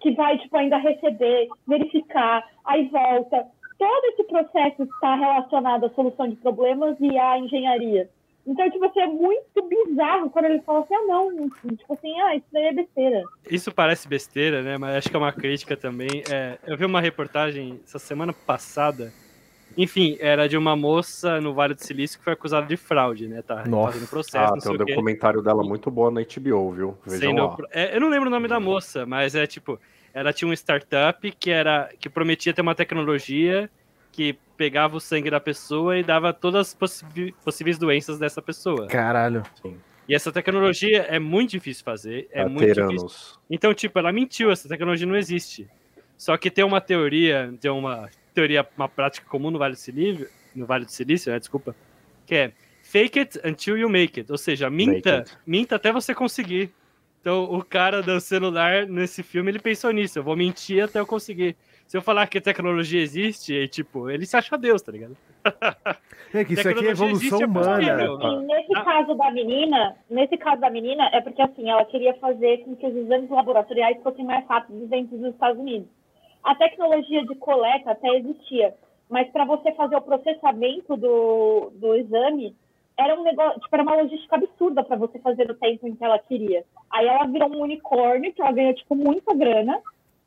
que vai, tipo, ainda receber, verificar, aí volta. Todo esse processo está relacionado à solução de problemas e à engenharia. Então, tipo assim, é muito bizarro quando ele fala assim, ah, não, tipo assim, ah, isso daí é besteira. Isso parece besteira, né? Mas acho que é uma crítica também. É, eu vi uma reportagem essa semana passada. Enfim, era de uma moça no Vale do Silício que foi acusada de fraude, né? Tá Nossa. fazendo processo, Ah, não tem um documentário dela muito boa na HBO, viu? Vejam Sei, não- lá. é, eu não lembro o nome da moça, mas é tipo, ela tinha uma startup que era que prometia ter uma tecnologia que pegava o sangue da pessoa e dava todas as possi- possíveis doenças dessa pessoa. Caralho. E essa tecnologia é muito difícil fazer, é muito difícil. Então, tipo, ela mentiu, essa tecnologia não existe. Só que tem uma teoria, tem uma teoria, uma prática comum no Vale do Silício, no Vale do Silício, né, desculpa, que é fake it until you make it, ou seja, minta, it. minta até você conseguir. Então, o cara do celular nesse filme, ele pensou nisso, eu vou mentir até eu conseguir. Se eu falar que a tecnologia existe, e, tipo, ele se acha Deus, tá ligado? É que isso aqui é Tecnologia evolução existe, é humana. possível. Assim, nesse Ah. caso da menina, nesse caso da menina, é porque assim, ela queria fazer com que os exames laboratoriais fossem mais rápidos dentro dos Estados Unidos. A tecnologia de coleta até existia, mas para você fazer o processamento do, do exame, era um negócio, tipo, era uma logística absurda para você fazer no tempo em que ela queria. Aí ela virou um unicórnio, que ela ganhou, tipo, muita grana,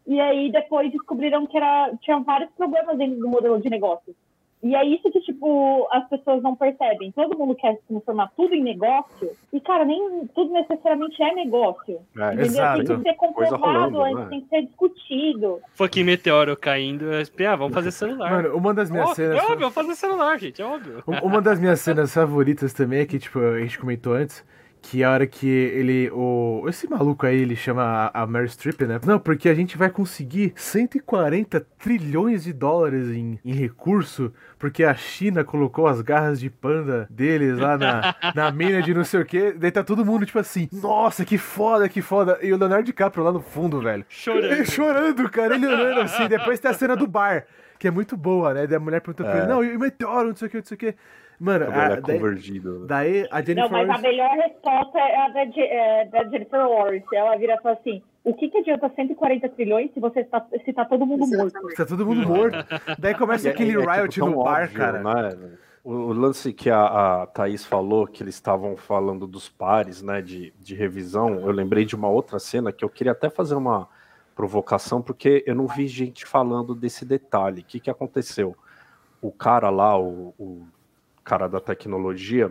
e aí depois descobriram que era, tinha vários problemas dentro do modelo de negócio. E é isso que, tipo, as pessoas não percebem. Todo mundo quer transformar tudo em negócio. E, cara, nem tudo necessariamente é negócio. É, entendeu? exato. Tem que ser comprovado rolando, antes, né? tem que ser discutido. Fucking meteoro caindo, é, ah, vamos fazer celular. Mano, uma das minhas Ó, cenas. é óbvio, vamos fazer celular, gente, é óbvio. Um- Uma das minhas cenas favoritas também é que, tipo, a gente comentou antes, que a hora que ele. O, esse maluco aí, ele chama a, a Mary Streep, né? Não, porque a gente vai conseguir 140 trilhões de dólares em, em recurso, porque a China colocou as garras de panda deles lá na, na mina de não sei o quê. Daí tá todo mundo, tipo assim, nossa, que foda, que foda. E o Leonardo DiCaprio lá no fundo, velho. Chorando. Ele <laughs> chorando, cara, ele olhando assim. Depois tem a cena do bar, que é muito boa, né? Daí a mulher pergunta pra ele, não, e o meteoro, não sei o que, não sei o que. Mano, Cabelo a, é daí, convergido. daí a Jennifer Não, mas a Lawrence- melhor resposta é a da, é, da Jennifer Lawrence. Ela vira e fala assim, o que, que adianta 140 trilhões se, você tá, se tá todo mundo morto? Tá todo mundo morto. <laughs> Daí começa E é- aquele é, tipo, riot tão no bar, óbvio, cara. né? O, o lance que a, a Thaís falou, que eles estavam falando dos pares, né, de, de revisão, eu lembrei de uma outra cena que eu queria até fazer uma provocação, porque eu não vi gente falando desse detalhe. O que, que aconteceu? O cara lá, o, o cara da tecnologia,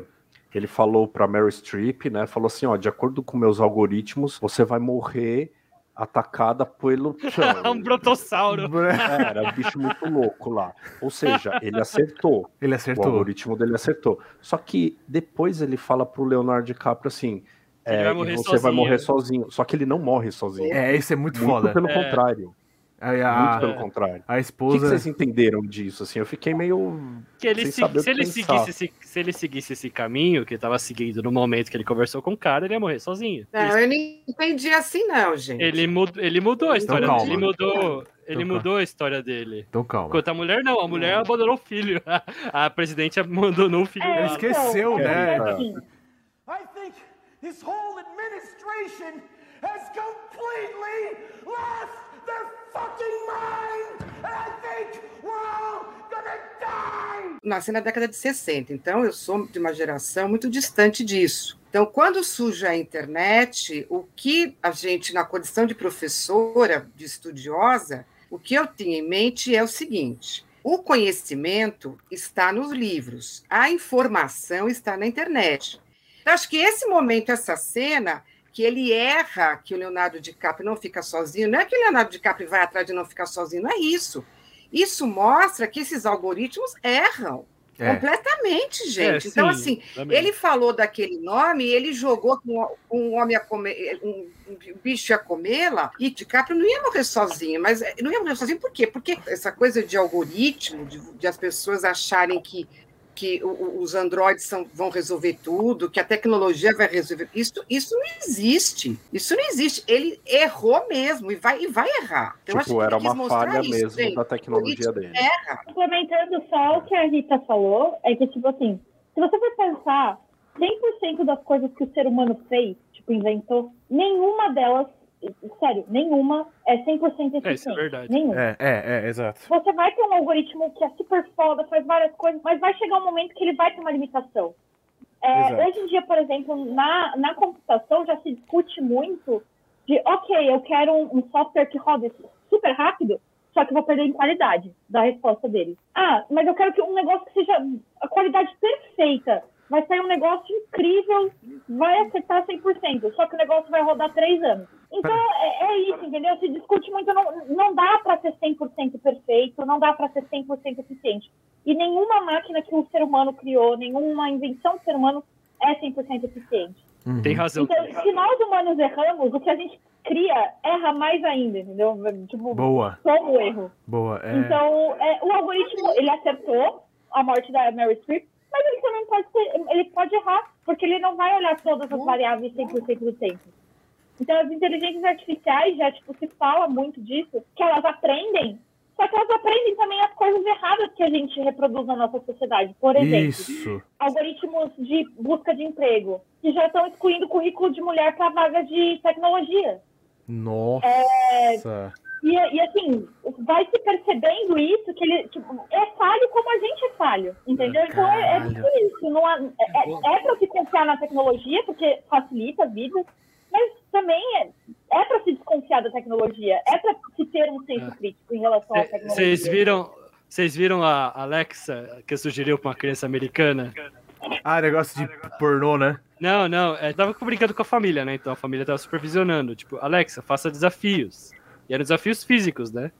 ele falou para Mary Streep, né, falou assim, ó, de acordo com meus algoritmos, você vai morrer atacada pelo <laughs> um brotossauro. <laughs> é, era um bicho muito louco lá. Ou seja, ele acertou. Ele O acertou. algoritmo dele acertou. Só que depois ele fala pro Leonardo DiCaprio assim: Ele é, vai você vai sozinho. morrer sozinho. Só que ele não morre sozinho. É, isso é muito, muito foda. pelo É. contrário. Aí Muito a, pelo contrário. a O que, que esposa. vocês entenderam disso? Assim, eu fiquei meio. Que ele sem se, se, que ele seguisse esse, se ele seguisse esse caminho que ele tava seguindo no momento que ele conversou com o cara, ele ia morrer sozinho. Não, eu não entendi assim, não, gente. Ele, mud, ele mudou a história calma. dele. Ele mudou, ele Então mudou a história dele. Então calma. Enquanto a mulher não, a mulher abandonou o filho. <laughs> A presidente abandonou o filho. É, esqueceu, então, né? é assim, I think this whole administration has completely lost their Nasci na década de 60, então eu sou de uma geração muito distante disso. Então, quando surge a internet, o que a gente, na condição de professora, de estudiosa, o que eu tinha em mente é o seguinte: o conhecimento está nos livros, a informação está na internet. Eu acho que esse momento, essa cena, que ele erra, que o Leonardo DiCaprio não fica sozinho, não é que o Leonardo DiCaprio vai atrás de não ficar sozinho, não é isso. Isso mostra que esses algoritmos erram É. completamente, gente. É, então, sim, assim, também. ele falou daquele nome, ele jogou com um homem a comer, um bicho ia comê-la, e DiCaprio não ia morrer sozinho, mas não ia morrer sozinho por quê? Porque essa coisa de algoritmo, de, de as pessoas acharem que que os androides são- vão resolver tudo, que a tecnologia vai resolver. Isso, isso não existe. Isso não existe. Ele errou mesmo e vai, e vai errar. Então, acho Tipo, que era uma falha isso, mesmo gente. da tecnologia dele. Erra. Complementando só o que a Rita falou, é que, tipo assim, se você for pensar, 100% das coisas que o ser humano fez, tipo, inventou, nenhuma delas, sério, nenhuma é 100% É, isso é eficiente. verdade. Nenhuma. É, é, é, exato. Você vai ter um algoritmo que é super foda, faz várias coisas, mas vai chegar um momento que ele vai ter uma limitação. É, hoje em dia, por exemplo, na, na computação já se discute muito de, ok, eu quero um, um software que roda super rápido, só que eu vou perder em qualidade da resposta dele. Ah, mas eu quero que um negócio que seja a qualidade perfeita. Vai sair um negócio incrível, vai acertar 100%, só que o negócio vai rodar três anos. Então, é, é isso, entendeu? Se discute muito, não, não dá para ser 100% perfeito, não dá para ser 100% eficiente. E nenhuma máquina que o ser humano criou, nenhuma invenção do ser humano é 100% eficiente. Uhum. Tem razão. Então, se nós humanos erramos, o que a gente cria erra mais ainda, entendeu? Tipo, Boa, toma o erro. boa. É... Então, é, o algoritmo, ele acertou a morte da Mary Streep, mas ele também pode, ser, ele pode errar, porque ele não vai olhar todas as variáveis 100% do tempo. Então, as inteligências artificiais, já tipo, se fala muito disso, que elas aprendem, só que elas aprendem também as coisas erradas que a gente reproduz na nossa sociedade. Por exemplo, Isso. algoritmos de busca de emprego, que já estão excluindo currículo de mulher para vagas de tecnologia. Nossa. E, e, assim, vai se percebendo isso, que ele tipo, é falho como a gente é falho, entendeu? Então é, é tudo isso. Não há- é, é, é para se confiar na tecnologia, porque facilita a vida, mas também é, é para se desconfiar da tecnologia, é para se ter um senso crítico em relação à tecnologia. Vocês viram, vocês viram a Alexa que sugeriu pra uma criança americana? Ah, negócio de pornô, né? Não, não, é, tava brincando com a família, né? Então a família tava supervisionando. Tipo, Alexa, faça desafios. E eram desafios físicos, né?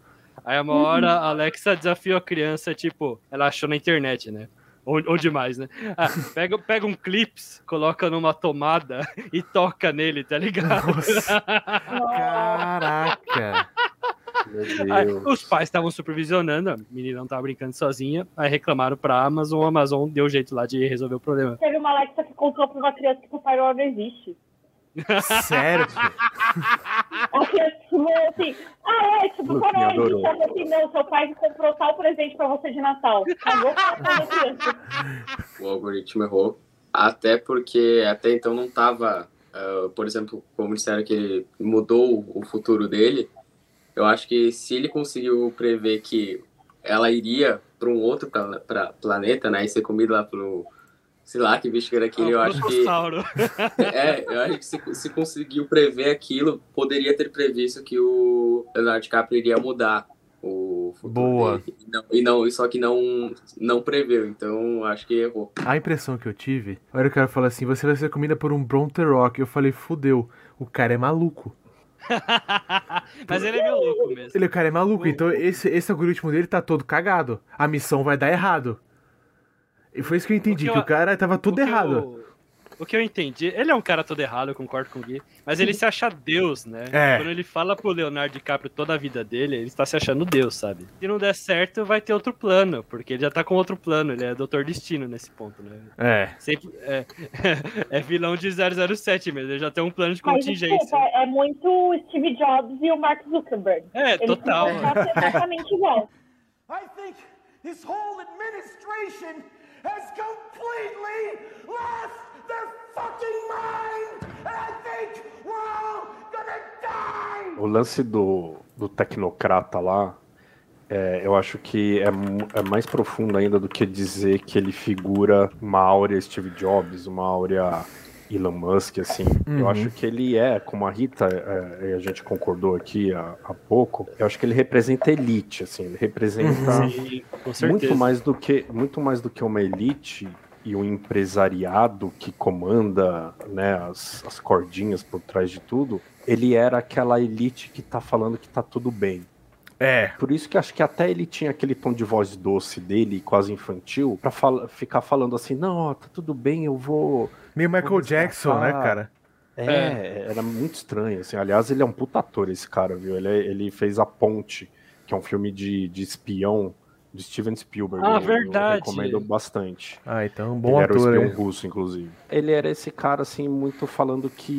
Aí uma hora a Alexa desafiou a criança, tipo, ela achou na internet, né? Ou, ou demais, né? Ah, pega, pega um clips, coloca numa tomada e toca nele, tá ligado? Nossa. Caraca. Meu Aí, Deus. os pais estavam supervisionando, a menina não tava brincando sozinha, aí reclamaram pra Amazon, a Amazon deu jeito lá de resolver o problema. Teve uma Alexa que contou para uma criança que o Noel não existe. Sério? A criança falou assim, ah, é, tipo, adorou. existe. Ela falou assim, não, seu pai comprou tal presente para você de Natal. Pra criança. o algoritmo errou. Até porque até então não estava, por exemplo, como disseram que ele mudou o futuro dele, eu acho que se ele conseguiu prever que ela iria para um outro pra, pra planeta, né, e ser comida lá pro, sei lá que bicho que era aquele, eu acho que <laughs> é, eu acho que se, se conseguiu prever aquilo, poderia ter previsto que o Leonardo DiCaprio iria mudar o futuro Boa. dele. E não, e não, só que não, não preveu, então acho que errou. A impressão que eu tive, a hora que o cara falou assim, você vai ser comida por um Bronterock, eu falei, fudeu, o cara é maluco. <laughs> Mas ele é meio louco mesmo. Ele, o cara é maluco, então esse, esse algoritmo dele tá todo cagado. A missão vai dar errado. E foi isso que eu entendi, O que que eu- o cara tava tudo O que errado. eu- o que eu entendi, ele é um cara todo errado, eu concordo com o Gui, mas ele se acha Deus, né? É. Quando ele fala pro Leonardo DiCaprio toda a vida dele, ele está se achando Deus, sabe? Se não der certo, vai ter outro plano, porque ele já tá com outro plano, ele é Doutor Destino nesse ponto, né? É. Sempre, é, <laughs> é vilão de 007 mesmo, ele já tem um plano de Mas contingência. desculpa, é muito o Steve Jobs e o Mark Zuckerberg. É, Eles total. exatamente igual. I think this whole administration has completely lost their fucking mind! And I think we're all gonna die! O lance do, do tecnocrata lá, é, eu acho que é, é mais profundo ainda do que dizer que ele figura uma áurea Steve Jobs, uma áurea Elon Musk, assim. Eu Uhum. acho que ele é, como a Rita, é, e a gente concordou aqui há, há pouco, eu acho que ele representa elite, assim, ele representa certeza. muito mais do que muito mais do que uma elite e um empresariado que comanda né, as, as cordinhas por trás de tudo, ele era aquela elite que tá falando que tá tudo bem. É. Por isso que acho que até ele tinha aquele tom de voz doce dele, quase infantil, pra fala- ficar falando assim, não, ó, tá tudo bem, eu vou. Meio Michael Vou Jackson, né, cara? É, era muito estranho, assim. Aliás, ele é um puta ator, esse cara, viu? Ele, é- ele fez A Ponte, que é um filme de, de espião do Steven Spielberg. Ah, eu- verdade. Eu recomendo bastante. Ah, então, Ele bom era o ator, espião hein? russo, inclusive. Ele era esse cara, assim, muito falando que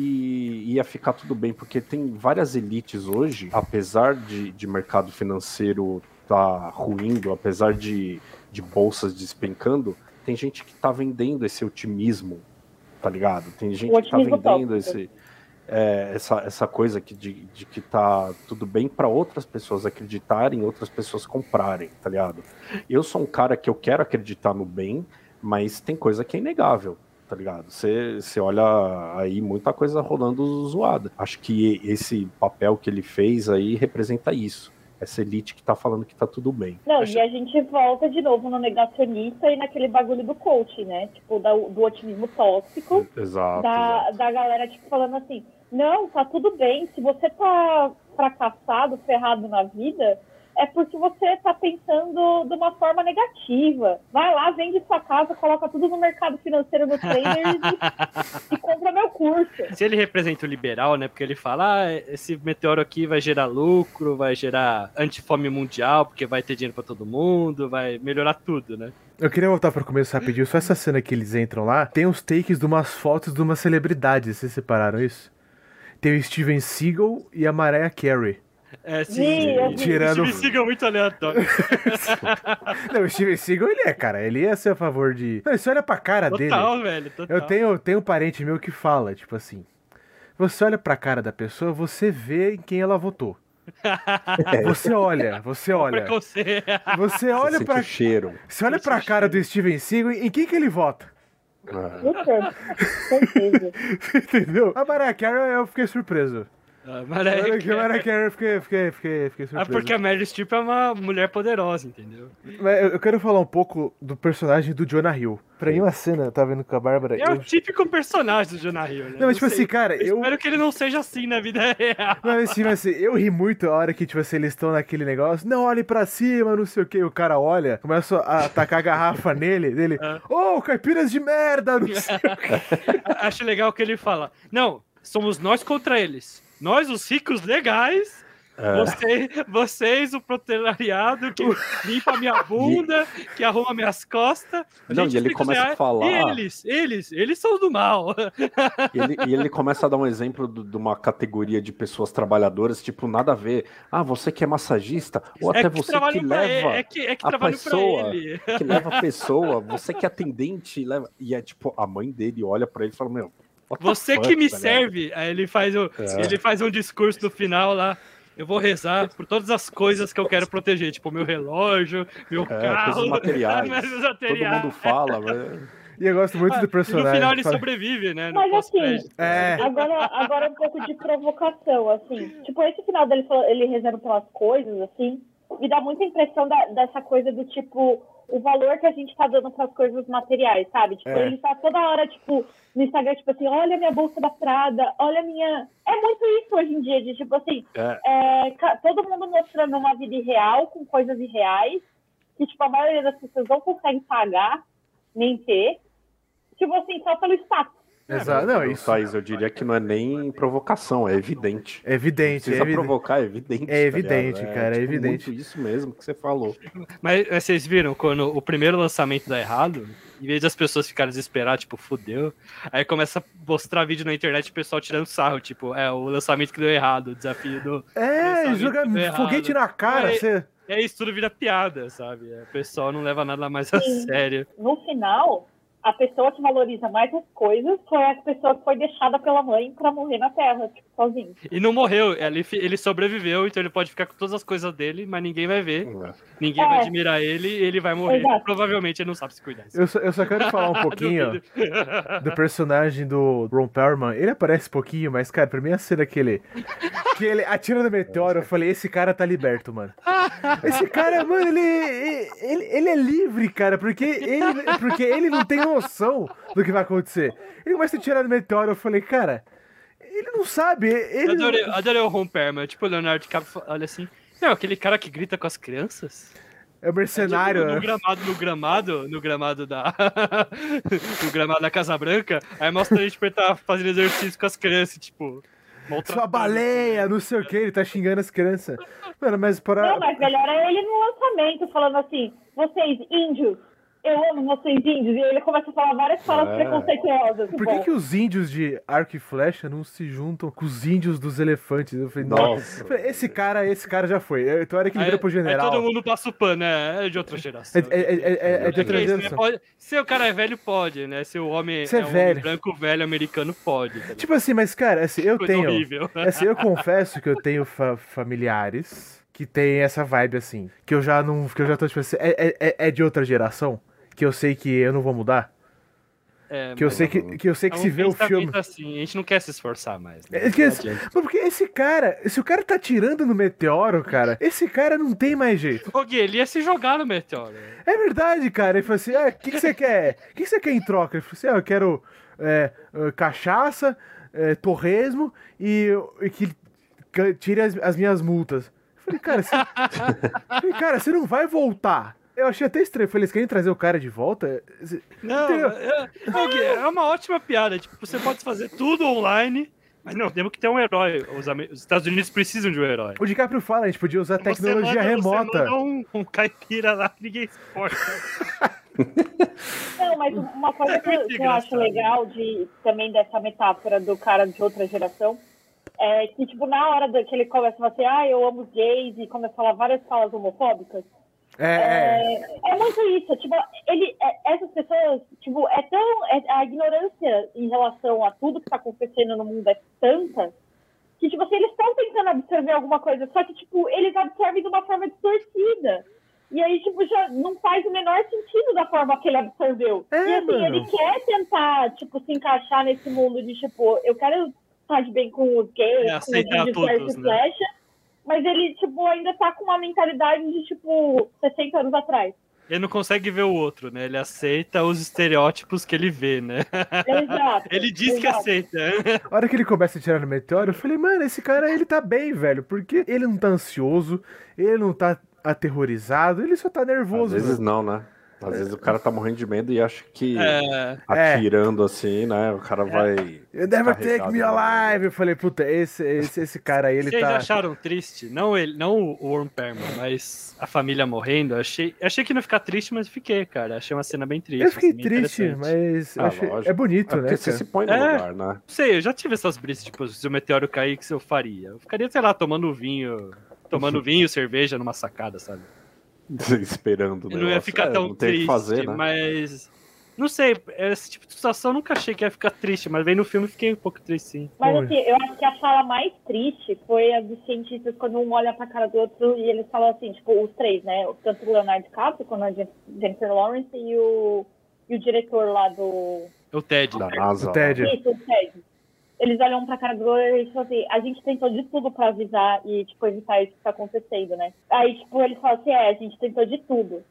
ia ficar tudo bem, porque tem várias elites hoje, apesar de, de mercado financeiro tá ruindo, apesar de, de bolsas despencando, tem gente que tá vendendo esse otimismo, tá ligado? Tem gente O que tá vendendo tóxico. esse, é, essa, essa coisa que de, de que tá tudo bem para outras pessoas acreditarem, outras pessoas comprarem, tá ligado? Eu sou um cara que eu quero acreditar no bem, mas tem coisa que é inegável, tá ligado? Você você olha aí muita coisa rolando zoada. Acho que esse papel que ele fez aí representa isso. Essa elite que tá falando que tá tudo bem. Não, Acho- e a gente volta de novo no negacionista e naquele bagulho do coach, né? Tipo, da- do otimismo tóxico. Exato. da, exato. da galera, tipo, falando assim, não, tá tudo bem, se você tá fracassado, ferrado na vida, é porque você tá pensando de uma forma negativa. Vai lá, vende sua casa, coloca tudo no mercado financeiro no trader e, <laughs> e compra meu curso. Se ele representa o liberal, né? Porque ele fala, ah, esse meteoro aqui vai gerar lucro, vai gerar antifome mundial, porque vai ter dinheiro pra todo mundo, vai melhorar tudo, né? Eu queria voltar pro começo rapidinho. Só essa cena que eles entram lá, tem uns takes de umas fotos de umas celebridades. Vocês separaram isso? Tem o Steven Seagal e a Mariah Carey. É, Sim, eu vi. Tirando- Me siga muito aleatório. <laughs> Não, o Steven Seagal, ele é, cara. Ele ia ser a favor de. Não, você olha pra cara dele. Total, velho. Total. Eu tenho, tenho um parente meu que fala, tipo assim. Você olha pra cara da pessoa, você vê em quem ela votou. <laughs> Você olha, você olha. Você Você olha o cheiro. Você olha pra cara do Steven Seagal, em quem que ele vota? <laughs> Ah, Puta, certeza. Entendeu? A Mariah Carey, eu fiquei surpreso. Ah, A Mariah Mariah Carey. Mariah Carey, eu fiquei, fiquei, fiquei, fiquei Ah, surpreso. porque a Meryl Streep é uma mulher poderosa, entendeu? Mas eu quero falar um pouco do personagem do Jonah Hill. Pra mim, uma cena, eu tava vendo com a Bárbara. É o eu- típico personagem do Jonah Hill, né? Não, mas tipo assim, cara, Eu eu. espero que ele não seja assim na vida <laughs> real. Mas assim, mas assim, eu ri muito a hora que, tipo assim, eles estão naquele negócio, não, olhe pra cima, não sei o que, o cara olha, começa a atacar a garrafa <laughs> nele, dele, É. oh, caipiras de merda, não sei o quê. <laughs> Acho legal que ele fala: Não, somos nós contra eles. Nós, os ricos legais. É. Você, vocês, o proletariado que limpa minha <laughs> bunda, que arruma minhas costas. Não, e ele ricos começa a reais, falar- eles, eles, eles são do mal. E ele, e ele começa a dar um exemplo de uma categoria de pessoas trabalhadoras, tipo, nada a ver. Ah, você que é massagista, ou é até que você que pra ele. leva, É que, é que a pessoa. pra ele. que leva a pessoa, você que é atendente, leva. E é tipo, a mãe dele olha pra ele e fala, meu. Você fuck, que me tá serve. Aí ele faz, o, É. ele faz um discurso no final lá. Eu vou rezar por todas as coisas que eu quero proteger, tipo meu relógio, meu É, carro, materiais. <laughs> meus Todo materiais. mundo fala, mas... E eu gosto muito do E no personagem. final ele fala- sobrevive, né? Mas assim. É, Agora, agora um pouco de provocação, assim. Tipo, esse final dele, ele rezando pelas coisas, assim, me dá muita impressão da- dessa coisa do tipo, o valor que a gente tá dando pras coisas materiais, sabe? Tipo, É. ele tá toda hora, tipo, no Instagram, tipo assim, olha minha bolsa da Prada, olha minha. É muito isso hoje em dia, de tipo assim, É, é, todo mundo mostrando uma vida irreal, com coisas irreais, que, tipo, a maioria das pessoas não consegue pagar, nem ter. Tipo assim, só pelo status. Exato. Não, isso Thaís, eu diria que não é nem provocação, é evidente. é evidente. Precisa É evidente. provocar, é evidente. É evidente, ligado? cara, é tipo, evidente. muito isso mesmo que você falou. Mas, mas vocês viram, quando o primeiro lançamento dá errado, em vez das pessoas ficarem desesperadas, tipo, fudeu, aí começa a mostrar vídeo na internet o pessoal tirando sarro, tipo, é o lançamento que deu errado, o desafio do. É, joga foguete na cara. É, Você... É isso, tudo vira piada, sabe? O pessoal não leva nada mais a Sim. sério. no final, a pessoa que valoriza mais as coisas foi a pessoa que foi deixada pela mãe pra morrer na Terra, tipo, sozinho. E não morreu, ele, ele sobreviveu, então ele pode ficar com todas as coisas dele, mas ninguém vai ver, ninguém vai É. admirar ele, e ele vai morrer. Exato. Provavelmente ele não sabe se cuidar. Eu, só, eu só quero falar um <laughs> pouquinho <laughs> do personagem do Ron Perlman. Ele aparece pouquinho, mas, cara, pra mim a cena que ele, que ele atira no meteoro, eu falei, esse cara tá liberto, mano. Esse cara, mano, ele, ele, ele é livre, cara, porque ele, porque ele não tem noção do que vai acontecer. Ele começa a tirar no meteoro, eu falei, cara, ele não sabe, Eu ele adorei, não... adorei o romper, mas tipo, o Leonardo DiCaprio olha assim. Não, aquele cara que grita com as crianças. É o mercenário, Tipo, no né? gramado, no gramado, no gramado da. <laughs> no gramado da Casa Branca, aí mostra a gente pra ele tá fazendo exercício com as crianças, tipo. Sua baleia, não sei o que, ele tá xingando as crianças. Mano, mas para. Não, mas melhor é ele no lançamento, falando assim, vocês índios, eu amo vocês índios, e ele começa a falar várias falas É. preconceituosas. Por que, que os índios de arco e flecha não se juntam com os índios dos elefantes? Eu falei, Nossa. nossa. Eu falei, Esse cara, esse cara já foi. Então era que ele vira pro Aí general. todo mundo passa o pano, né? É de outra geração. É, é, é, é, é de É outra geração. Se o cara é velho, pode, né? Se o homem Se é um homem velho. branco velho americano, pode. tá? Tipo assim, mas cara, assim, eu Coisa tenho. horrível. <laughs> Assim, eu confesso que eu tenho fa- familiares que tem essa vibe assim. Que eu já não. Que eu já tô, tipo assim, é, é, é de outra geração. Que eu sei que eu não vou mudar. É, Que eu sei que, que, eu sei é que um se vê o filme. Assim, a gente não quer se esforçar mais. Né? É esse-. Mas porque esse cara, se o cara tá tirando no meteoro, cara, esse cara não tem mais jeito. Ô, Gui, ele ia se jogar no meteoro. É verdade, cara. Ele falou assim: ah, o que, que você quer? O que, que você quer em troca? Ele falou assim: ah, eu quero é, ah, cachaça, é, torresmo e, e que tire as, as minhas multas. Eu falei, cara, você... <laughs> Falei, cara, você não vai voltar. Eu achei até estranho. Eu falei, eles querem trazer o cara de volta? Não, é, Gui, é uma ótima piada. Tipo, você pode fazer tudo online, mas não, temos que ter um herói. Os, os Estados Unidos precisam de um herói. O DiCaprio fala, a gente podia usar tecnologia você manda, Você remota. manda um, um caipira lá que ninguém se importa. Não, mas uma coisa que, É muito que eu acho legal de, também dessa metáfora do cara de outra geração é que, tipo, na hora que ele começa a falar assim, ah, eu amo gays, e começa a falar várias falas homofóbicas, É, é. é, é muito isso. Tipo, ele, é- essas pessoas, tipo, é tão. é- a ignorância em relação a tudo que tá acontecendo no mundo é tanta que, tipo assim, eles estão tentando absorver alguma coisa, só que, tipo, eles absorvem de uma forma distorcida. E aí, tipo, já não faz o menor sentido da forma que ele absorveu. É, e assim, mano. ele quer tentar, tipo, se encaixar nesse mundo de, tipo, eu quero estar de bem com os gays, É, com os todos, né? flecha, mas ele, tipo, ainda tá com uma mentalidade de, tipo, 60 anos atrás. Ele não consegue ver o outro, né? Ele aceita os estereótipos que ele vê, né? Exato. <laughs> Ele diz que exato. aceita. A hora que ele começa a tirar no meteoro, eu falei, mano, esse cara, ele tá bem, velho. Porque ele não tá ansioso, ele não tá aterrorizado, ele só tá Às nervoso. vezes velho. não, né? Às vezes o cara tá morrendo de medo e acha que É, atirando assim, né? O cara vai. You never take me mão. alive. Eu falei, puta, esse, esse, esse cara aí, ele Vocês tá. acharam triste? Não ele, não o Worm Perman, mas a família morrendo. Achei, achei que não ia ficar triste, mas fiquei, cara. Achei uma cena bem triste. Eu fiquei assim, triste, mas Ah, achei- é bonito, É né? porque você se põe no É. lugar, né? Não sei, eu já tive essas brisas, tipo, se o meteoro cair, o que eu faria? Eu ficaria, sei lá, tomando vinho. Tomando <laughs> vinho, cerveja numa sacada, sabe? <laughs> Esperando. não ia ficar É, tão não triste, fazer, né? mas. Não sei, esse tipo de situação eu nunca achei que ia ficar triste, mas veio no filme e fiquei um pouco triste, sim. Mas assim, eu acho que a fala mais triste foi a dos cientistas quando um olha pra cara do outro e eles falam assim, tipo, os três, né? Tanto o Leonardo DiCaprio, quanto a Jen- Jennifer Lawrence e o, e o diretor lá do. O Ted. Da NASA. O Ted. Isso, o Ted. Eles olham pra cara do e falam assim, a gente tentou de tudo pra avisar e, tipo, evitar isso que tá acontecendo, né? Aí, tipo, eles falam assim, é, a gente tentou de tudo.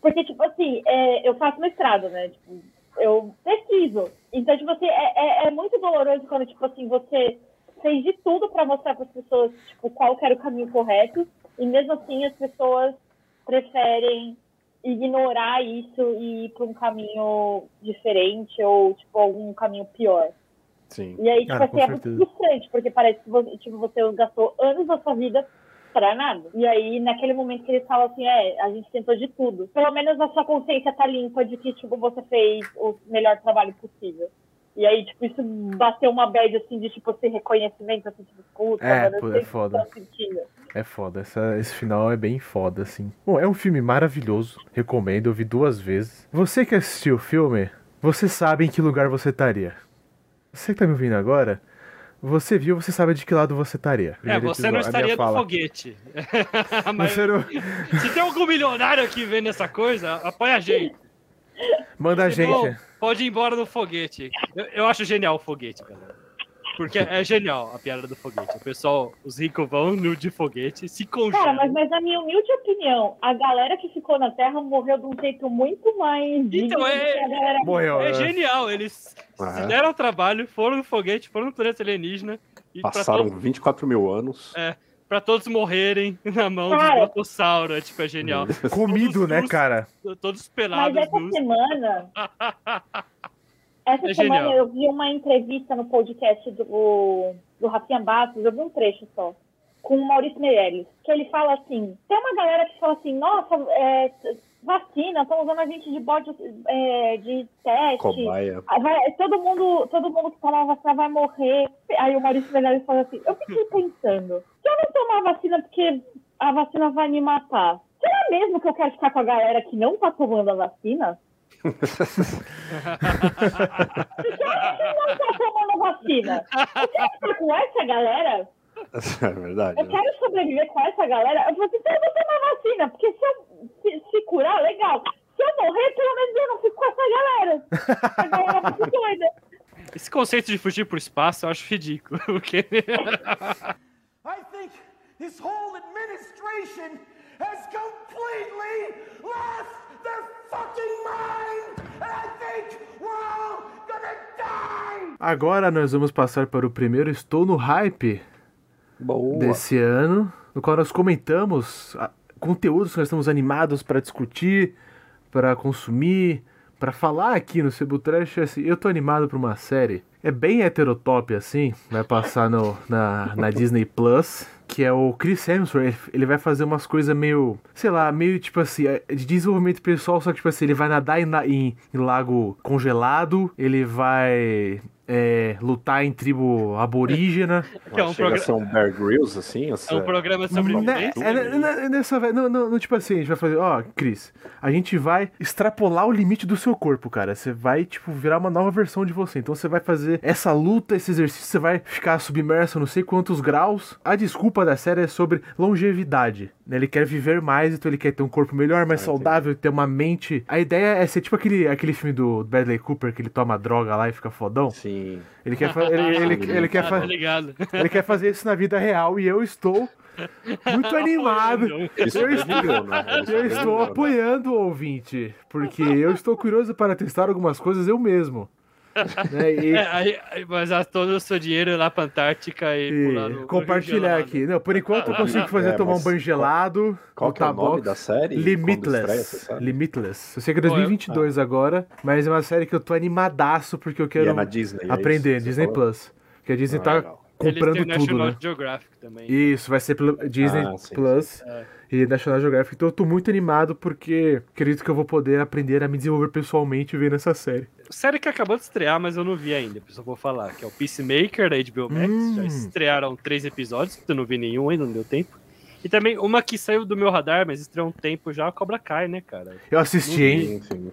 Porque, tipo assim, é, eu faço mestrado, né? Tipo, eu pesquiso. Então, tipo assim, é, é, é muito doloroso quando, tipo assim, você fez de tudo pra mostrar pras pessoas, tipo, qual era o caminho correto. E mesmo assim, as pessoas preferem ignorar isso e ir pra um caminho diferente ou, tipo, algum caminho pior. Sim. E aí, tipo Cara, assim, com é muito frustrante, porque parece que você, tipo, você gastou anos da sua vida pra nada. E aí, naquele momento que eles falam assim, é, a gente tentou de tudo. Pelo menos a sua consciência tá limpa de que, tipo, você fez o melhor trabalho possível. E aí, tipo, isso bateu uma bad, assim, de, tipo, esse reconhecimento, assim, tipo, puta, É, mano, é foda. tá. É foda, essa- esse final é bem foda, assim. Bom, é um filme maravilhoso, recomendo, eu vi duas vezes. Você que assistiu o filme, você sabe em que lugar você estaria. Você que tá me ouvindo agora, você viu, você sabe de que lado você estaria. É, você episódio, não estaria no foguete. <laughs> Mas não- se tem algum milionário aqui vendo essa coisa, apoia a gente. Manda a gente. pode ir embora no foguete. Eu, eu acho genial o foguete, galera. Porque é genial a piada do foguete. O pessoal, os ricos vão no de foguete, se Cara, congelam. mas, mas na minha humilde opinião, a galera que ficou na Terra morreu de um jeito muito mais Então, do é- galera Morreu, É né? genial. Eles Ah, é? se deram trabalho, foram no foguete, foram no planeta alienígena. E Passaram todos, 24 mil anos. é, pra todos morrerem <laughs> na mão do Cara. brontossauro. É tipo, é genial. <laughs> Comido, Todos né, cara? Todos Mas pelados. essa nus. semana, <laughs> Essa É semana genial. eu vi uma entrevista no podcast do, do Rafinha Bastos, eu vi um trecho só, com o Maurício Meirelles, que ele fala assim, tem uma galera que fala assim, nossa, é, vacina, estão usando a gente de bode é, de teste. Cobaia. Vai- todo mundo, todo mundo que tomar vacina vai morrer. Aí o Maurício Meirelles fala assim, eu fiquei <laughs> pensando, se eu não tomar vacina porque a vacina vai me matar, será mesmo que eu quero ficar com a galera que não tá tomando a vacina? Não tá tomando vacina. Eu quero ficar com essa galera. É verdade. Eu quero sobreviver com essa galera. Eu falei assim, então eu vou tomar vacina, porque se eu se, se curar, legal. Se eu morrer, pelo menos eu não fico com essa galera. A galera fica doida. Esse conceito de fugir pro espaço eu acho ridículo. <laughs> Porque I think this whole administration has completely lost their fucking mind! And I think we're all gonna die! Agora nós vamos passar para o primeiro Estou no Hype Boa. desse ano, no qual nós comentamos ah, conteúdos que nós estamos animados para discutir, para consumir, para falar aqui no Cebu Trash. Assim, eu tô animado para uma série. É bem heterotop assim, vai passar no, na, na Disney Plus, que é o Chris Hemsworth. Ele vai fazer umas coisas meio, sei lá, meio tipo assim, é de desenvolvimento pessoal, só que tipo assim, ele vai nadar em, em- em lago congelado, ele vai é, lutar em tribo aborígena. que é um, Chega a progra- ser um Bear Grylls, assim? é essa- um programa sobre Né, é, é, é, é nessa, não, não, não, tipo assim, a gente vai fazer, ó, Cris, a gente vai extrapolar o limite do seu corpo, cara. Você vai, tipo, virar uma nova versão de você. Então você vai fazer essa luta, esse exercício, você vai ficar submerso a não sei quantos graus. A desculpa da série é sobre longevidade. né? Ele quer viver mais, então ele quer ter um corpo melhor, mais saudável, ter uma mente. A ideia é ser tipo aquele, aquele filme do Bradley Cooper que ele toma droga lá e fica fodão. Sim. Ele quer, fa- ele, ele, <laughs> ele quer Ah, fa- tá <laughs> ele quer fazer isso na vida real e eu estou muito animado. Isso Eu é estou, né? Isso eu é estou milhão, né? apoiando o ouvinte, porque eu estou curioso para testar algumas coisas eu mesmo. <laughs> Né? E, É, aí, aí, mas todo o seu dinheiro lá pra Antártica e, e pular no- compartilhar aqui. Não, por enquanto eu consigo fazer É, tomar um banho gelado. Qual que é o nome da série? Quando estreia, você Limitless. sabe? Limitless. Eu sei que é Pô, eu- 2022 agora, mas é uma série que eu tô animadaço porque eu E quero é na Disney. é aprender. Disney? Plus. Porque a Disney Ah, tá legal. Eles comprando têm o tudo, National né? Geographic também. Isso, vai ser pelo Disney Ah, sim, Plus É. e National Geographic. Então eu tô muito animado porque acredito que eu vou poder aprender a me desenvolver pessoalmente vendo essa série. Série que acabou de estrear, mas eu não vi ainda, por isso eu vou falar. Que é o Peacemaker da HBO Max. Hum. Já estrearam três episódios, eu não vi nenhum ainda, não deu tempo. E também uma que saiu do meu radar, mas estreou um tempo já, Cobra Kai, né, cara? Eu assisti, hein? Sim, sim.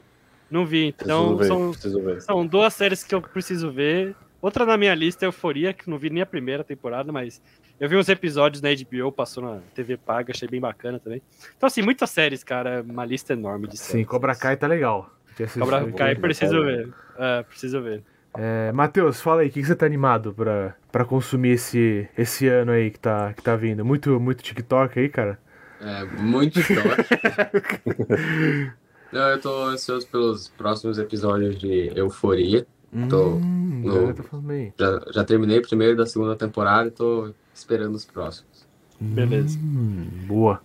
Não vi, Preciso então ver, são, preciso ver. são duas séries que eu preciso ver. Outra na minha lista é Euforia, que não vi nem a primeira temporada, mas eu vi uns episódios na HBO, passou na TV paga, achei bem bacana também. Então, assim, muitas séries, cara, uma lista enorme de séries. Sim, Cobra Kai tá legal. Cobra Kai, preciso ver. É, preciso ver. É, Matheus, fala aí, o que, que você tá animado pra, pra consumir esse, esse ano aí que tá, que tá vindo? Muito, muito TikTok aí, cara? É, muito top. <laughs> Não, eu tô ansioso pelos próximos episódios de Euforia. Tô Hum, no- galera falando bem. Já, já terminei o primeiro da segunda temporada e tô esperando os próximos. Beleza. Hum, boa.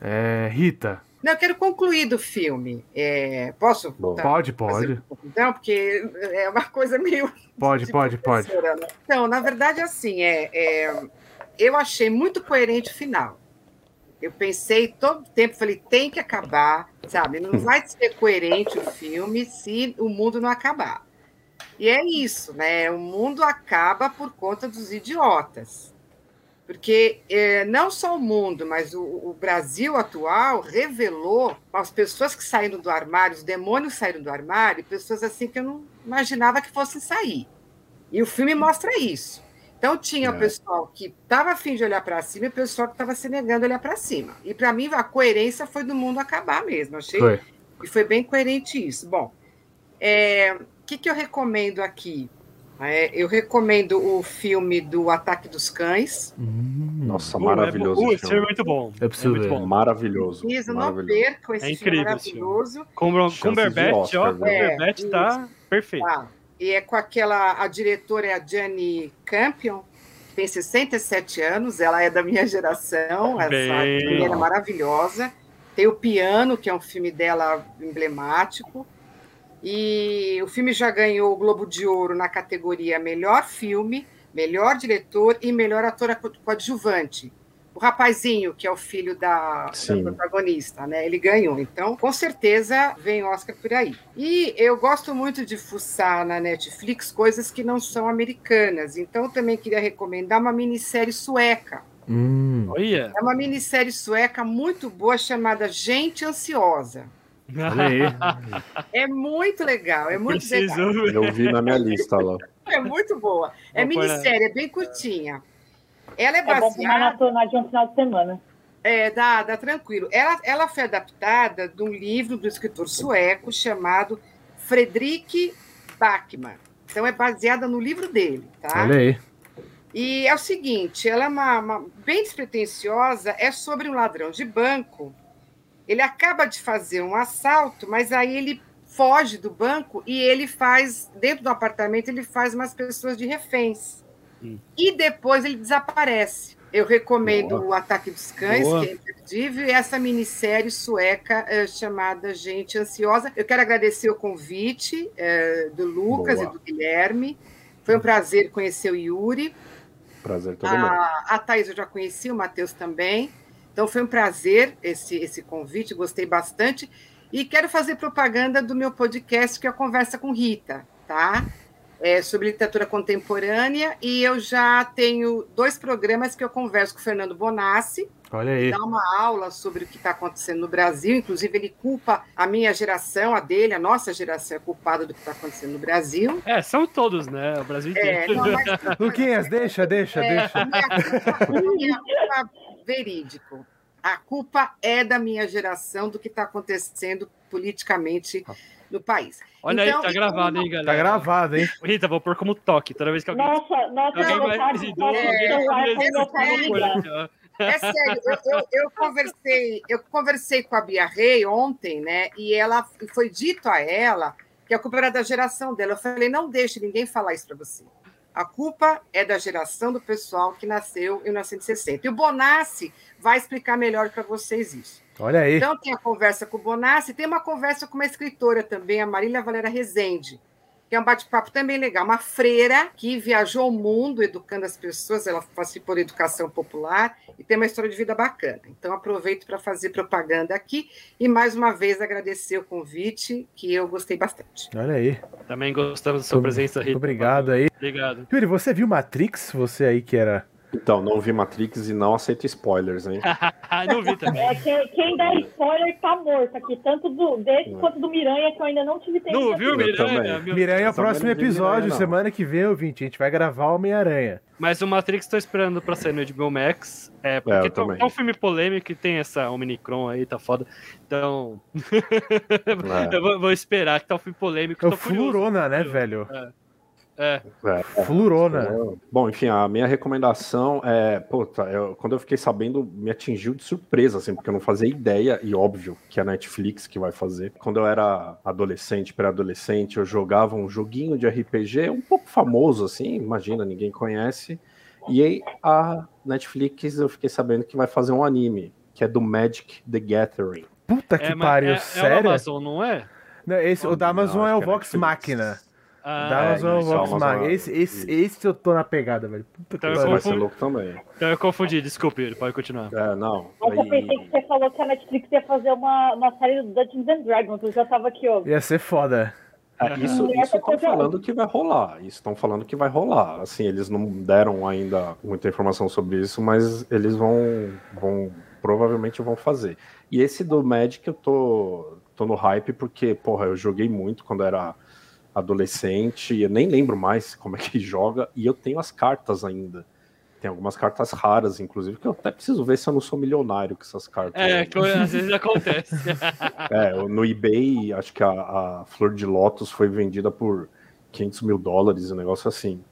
É, Rita, Não, eu quero concluir do filme. É, posso? Tá, pode, pode. Então, porque é uma coisa meio Pode, <laughs> de pode, pode. né? Então, na verdade, assim, é, é, eu achei muito coerente o final. Eu pensei todo o tempo, falei, tem que acabar, sabe? Não vai ser coerente o filme se o mundo não acabar. E é isso, né? O mundo acaba por conta dos idiotas. Porque é, não só o mundo, mas o, o Brasil atual revelou as pessoas que saíram do armário, os demônios saíram do armário, pessoas assim que eu não imaginava que fossem sair. E o filme mostra isso. Então tinha É. o pessoal que estava afim de olhar para cima e o pessoal que estava se negando a olhar para cima. E para mim a coerência foi do mundo acabar mesmo. Achei Foi. e foi bem coerente isso. Bom, é, o que, que eu recomendo aqui? É, eu recomendo o filme do Ataque dos Cães. Hum, Nossa, Uh, maravilhoso é, esse filme é muito bom. Eu preciso é muito bom. Maravilhoso. Preciso, não percam esse É filme incrível filme. maravilhoso. De Cumberbatch, Oscar, ó? Cumberbatch É, tá perfeito. Tá. E é com aquela. A diretora é a Gianni Campion, tem 67 anos, ela é da minha geração, essa menina maravilhosa. Tem o Piano, que é um filme dela emblemático. E o filme já ganhou o Globo de Ouro na categoria Melhor Filme, Melhor Diretor e Melhor Ator Coadjuvante. O rapazinho, que é o filho da, da protagonista, né? Ele ganhou. Então, com certeza, vem Oscar por aí. E eu gosto muito de fuçar na Netflix coisas que não são americanas. Então, eu também queria recomendar uma minissérie sueca. Hum. Olha. É uma minissérie sueca muito boa chamada Gente Ansiosa. <laughs> É muito legal, é muito legal. Preciso. Eu vi na minha lista lá. É muito boa. É Vou minissérie, é bem curtinha. Ela é É bom baseada. maratonar de um final de semana. É, dá, dá tranquilo. Ela, ela foi adaptada de um livro do escritor sueco chamado Fredrik Backman. Então é baseada no livro dele, tá? Olha aí. E é o seguinte, ela é uma, uma- bem despretensiosa, é sobre um ladrão de banco. Ele acaba de fazer um assalto, mas aí ele foge do banco e ele faz, dentro do apartamento, ele faz umas pessoas de reféns. Hum. E depois ele desaparece. Eu recomendo Boa. o Ataque dos Cães, Boa. que é imperdível, e essa minissérie sueca eh, chamada Gente Ansiosa. Eu quero agradecer o convite eh, do Lucas Boa. e do Guilherme. Foi um prazer conhecer o Yuri. Prazer todo meu. A, a Thaís eu já conheci, o Matheus também. Então foi um prazer esse, esse convite, gostei bastante. E quero fazer propaganda do meu podcast, que é a Conversa com Rita, tá? É sobre literatura contemporânea. E eu já tenho dois programas que eu converso com o Fernando Bonassi, Olha aí. dá uma aula sobre o que está acontecendo no Brasil. Inclusive, ele culpa a minha geração, a dele, a nossa geração é culpada do que está acontecendo no Brasil. É, são todos, né? O Brasil É, inteiro. não, mas- <laughs> Luquinhas, deixa, deixa, é, deixa. Não é a culpa, é culpa verídico. A culpa é da minha geração do que está acontecendo politicamente no país. Olha Então, aí, tá gravado, hein, galera? Tá gravado, hein? Rita, vou pôr como toque toda vez que alguém. Nossa, nossa, alguém eu vai idoso, alguém É, vai pai é. É sério, eu, eu- eu conversei, eu conversei com a Bia Rei ontem, né? E ela foi dito a ela que a culpa era da geração dela. Eu falei, não deixe ninguém falar isso para você. A culpa é da geração do pessoal que nasceu em 1960. E o Bonassi vai explicar melhor para vocês isso. Olha aí. Então, tem a conversa com o Bonassi, tem uma conversa com uma escritora também, a Marília Valera Rezende, que é um bate-papo também legal. Uma freira que viajou o mundo educando as pessoas, ela participou da educação popular e tem uma história de vida bacana. Então, aproveito para fazer propaganda aqui e, mais uma vez, agradecer o convite, que eu gostei bastante. Olha aí. Também gostamos da sua presença, Rita. Obrigado aí. Obrigado. Yuri, você viu Matrix? Você aí que era. Então, não vi Matrix e não aceito spoilers, hein? <laughs> Ah, não vi também. É, quem, quem dá spoiler tá morto aqui, tanto do, desse quanto do Miranha, que eu ainda não tive tempo Não viu, Miranha? Meu- Miranha é o próximo episódio. Miranha, semana que vem, ouvinte. A gente vai gravar Homem-Aranha. Mas o Matrix tô esperando pra sair no HBO Max. É, eu porque tá- também. tá um filme polêmico e tem essa Omnicron aí, tá foda. Então. <laughs> É. eu vou, vou esperar que tá um filme polêmico. É o curioso. Flurona, né, velho? É. É. Flurona. Bom, enfim, a minha recomendação é, puta, eu- quando eu fiquei sabendo, me atingiu de surpresa, assim, porque eu não fazia ideia, e óbvio que é a Netflix que vai fazer. Quando eu era adolescente, pré-adolescente, eu jogava um joguinho de RPG um pouco famoso, assim, imagina, ninguém conhece. E aí a Netflix eu fiquei sabendo que vai fazer um anime, que é do Magic the Gathering. Puta que É, pariu, é, é o sério? Amazon, não é? Não, esse, o da Não, Amazon acho é o é Vox Netflix. Ah, da Amazon é o isso, Vox Amazon Machina. é- Esse, esse, isso. esse eu tô na pegada, velho. Puta que Então eu Isso pariu. vai ser confundi. louco também. então eu confundi, desculpe, ele pode continuar. É, não. Mas eu pensei que você falou que a Netflix ia fazer uma, uma série do Dungeons and Dragons, eu já tava aqui, ó. Ia ser foda. É, isso estão coisa- falando que vai rolar. Isso estão falando que vai rolar. Assim, eles não deram ainda muita informação sobre isso, mas eles vão, vão provavelmente vão fazer. E esse do Magic eu tô, tô no hype porque, porra, eu joguei muito quando era adolescente, e eu nem lembro mais como é que <laughs> joga, e eu tenho as cartas ainda. Tem algumas cartas raras, inclusive, que eu até preciso ver se eu não sou milionário com essas cartas. É, que às vezes acontece. <laughs> É, no eBay, acho que a, a Flor de Lótus foi vendida por 500 mil dólares, um negócio assim.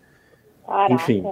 Caraca. Enfim.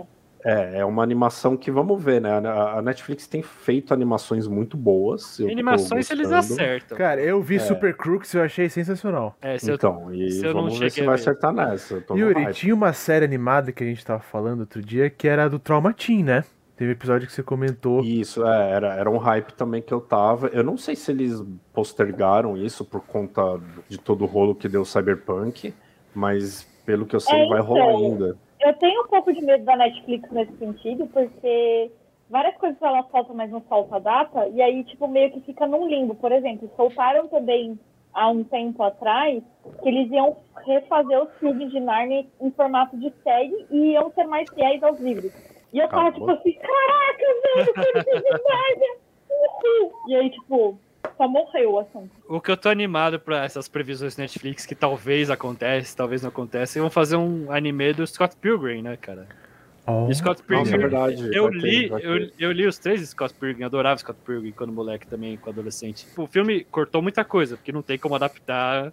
É, é uma animação que vamos ver, né? A Netflix tem feito animações muito boas. eu Animações eles acertam. Cara, eu vi Super Crooks e eu achei sensacional. É, se eu- Então, e se eu não vamos ver se vai acertar nessa. eu Yuri, tinha uma série animada que a gente tava falando outro dia que era do Trauma Team, né? Teve episódio que você comentou. Isso, é, era, era um hype também que eu tava. Eu não sei se eles postergaram isso por conta de todo o rolo que deu o Cyberpunk, mas pelo que eu sei, É, vai rolar então. ainda. Eu tenho um pouco de medo da Netflix nesse sentido, porque várias coisas ela solta, mas não solta a data, e aí, tipo, meio que fica num limbo. Por exemplo, soltaram também há um tempo atrás que eles iam refazer os filmes de Narnia em formato de série e iam ser mais fiéis aos livros. E eu tava, tipo assim, caraca, velho, filme de Narnia! E aí, tipo, só morreu o assunto. O que eu tô animado pra essas previsões Netflix, que talvez acontece, talvez não aconteça, vão fazer um anime do Scott Pilgrim, né, cara? Oh, E Scott Nossa, é Pilgrim, verdade. eu vai li, ter. eu, eu li os três Scott Pilgrim, adorava Scott Pilgrim quando moleque também, quando adolescente. O filme cortou muita coisa, porque não tem como adaptar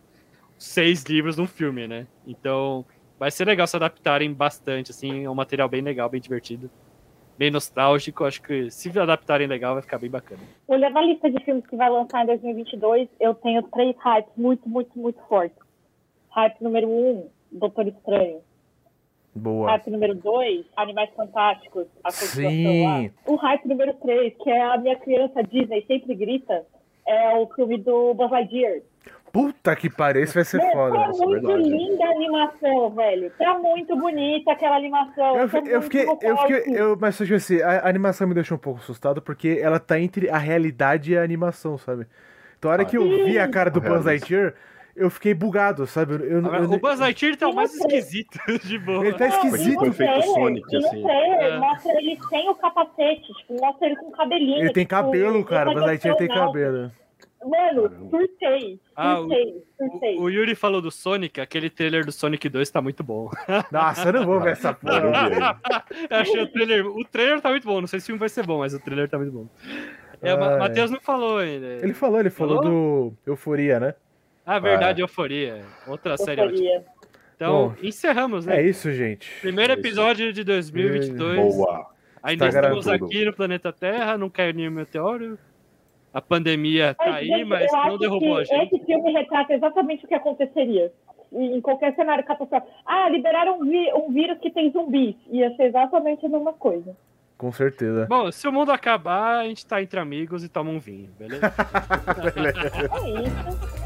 seis livros num filme, né? Então, vai ser legal se adaptarem bastante, assim, é um material bem legal, bem divertido, bem nostálgico. Acho que se adaptarem legal, vai ficar bem bacana. Olhando a lista de filmes que vai lançar em 2022, eu tenho três hypes muito, muito, muito fortes. Hype número um, Doutor Estranho. boa. Hype número dois, Animais Fantásticos, a Sim. lá. O hype número três, que é a minha criança Disney sempre grita, é o filme do Buzz Lightyear. Puta que pariu, esse vai ser Meu, foda. tá nossa, muito verdade. linda a animação, velho. Tá muito bonita aquela animação. Eu, tá eu fiquei, eu fiquei, eu, mas tipo assim, a a animação me deixou um pouco assustado porque ela tá entre a realidade e a animação, sabe? Então a hora que eu vi a cara do Buzz. Lightyear, eu fiquei bugado, sabe? Eu, eu, eu- o Buzz Lightyear tá o mais eu esquisito, <laughs> de boa. Ele tá esquisito. Foi feito Sonic, assim. É. mostra ele sem o capacete, tipo, mostra ele com cabelinho. ele tem tipo, cabelo, cara. O Buzz Lightyear tem cabelo. Mano, surtei, Ah, o- surtei, surtei. O, o Yuri falou do Sonic, aquele trailer do Sonic 2 tá muito bom. <laughs> Nossa, eu não vou ver essa porra. Eu achei o trailer. O trailer tá muito bom. Não sei se o filme vai ser bom, mas o trailer tá muito bom. É, Ah. Matheus não falou ainda. Ele falou, ele falou do Euforia, né? Ah, verdade, Euforia. Outra série ótima. Euforia. Então, Bom, encerramos, né? É isso, gente. Primeiro É isso. episódio de 2022. Boa. Ainda Está estamos gravando. aqui no planeta Terra, não caiu nenhum meteoro. A pandemia tá Mas, aí, gente, mas não derrubou a que gente. Esse filme retrata exatamente o que aconteceria. Em qualquer cenário catastrófico. Ah, liberaram um, vi- um vírus que tem zumbis. Ia ser exatamente a mesma coisa. Com certeza. Bom, se o mundo acabar, a gente tá entre amigos e toma um vinho, beleza? <laughs> É isso.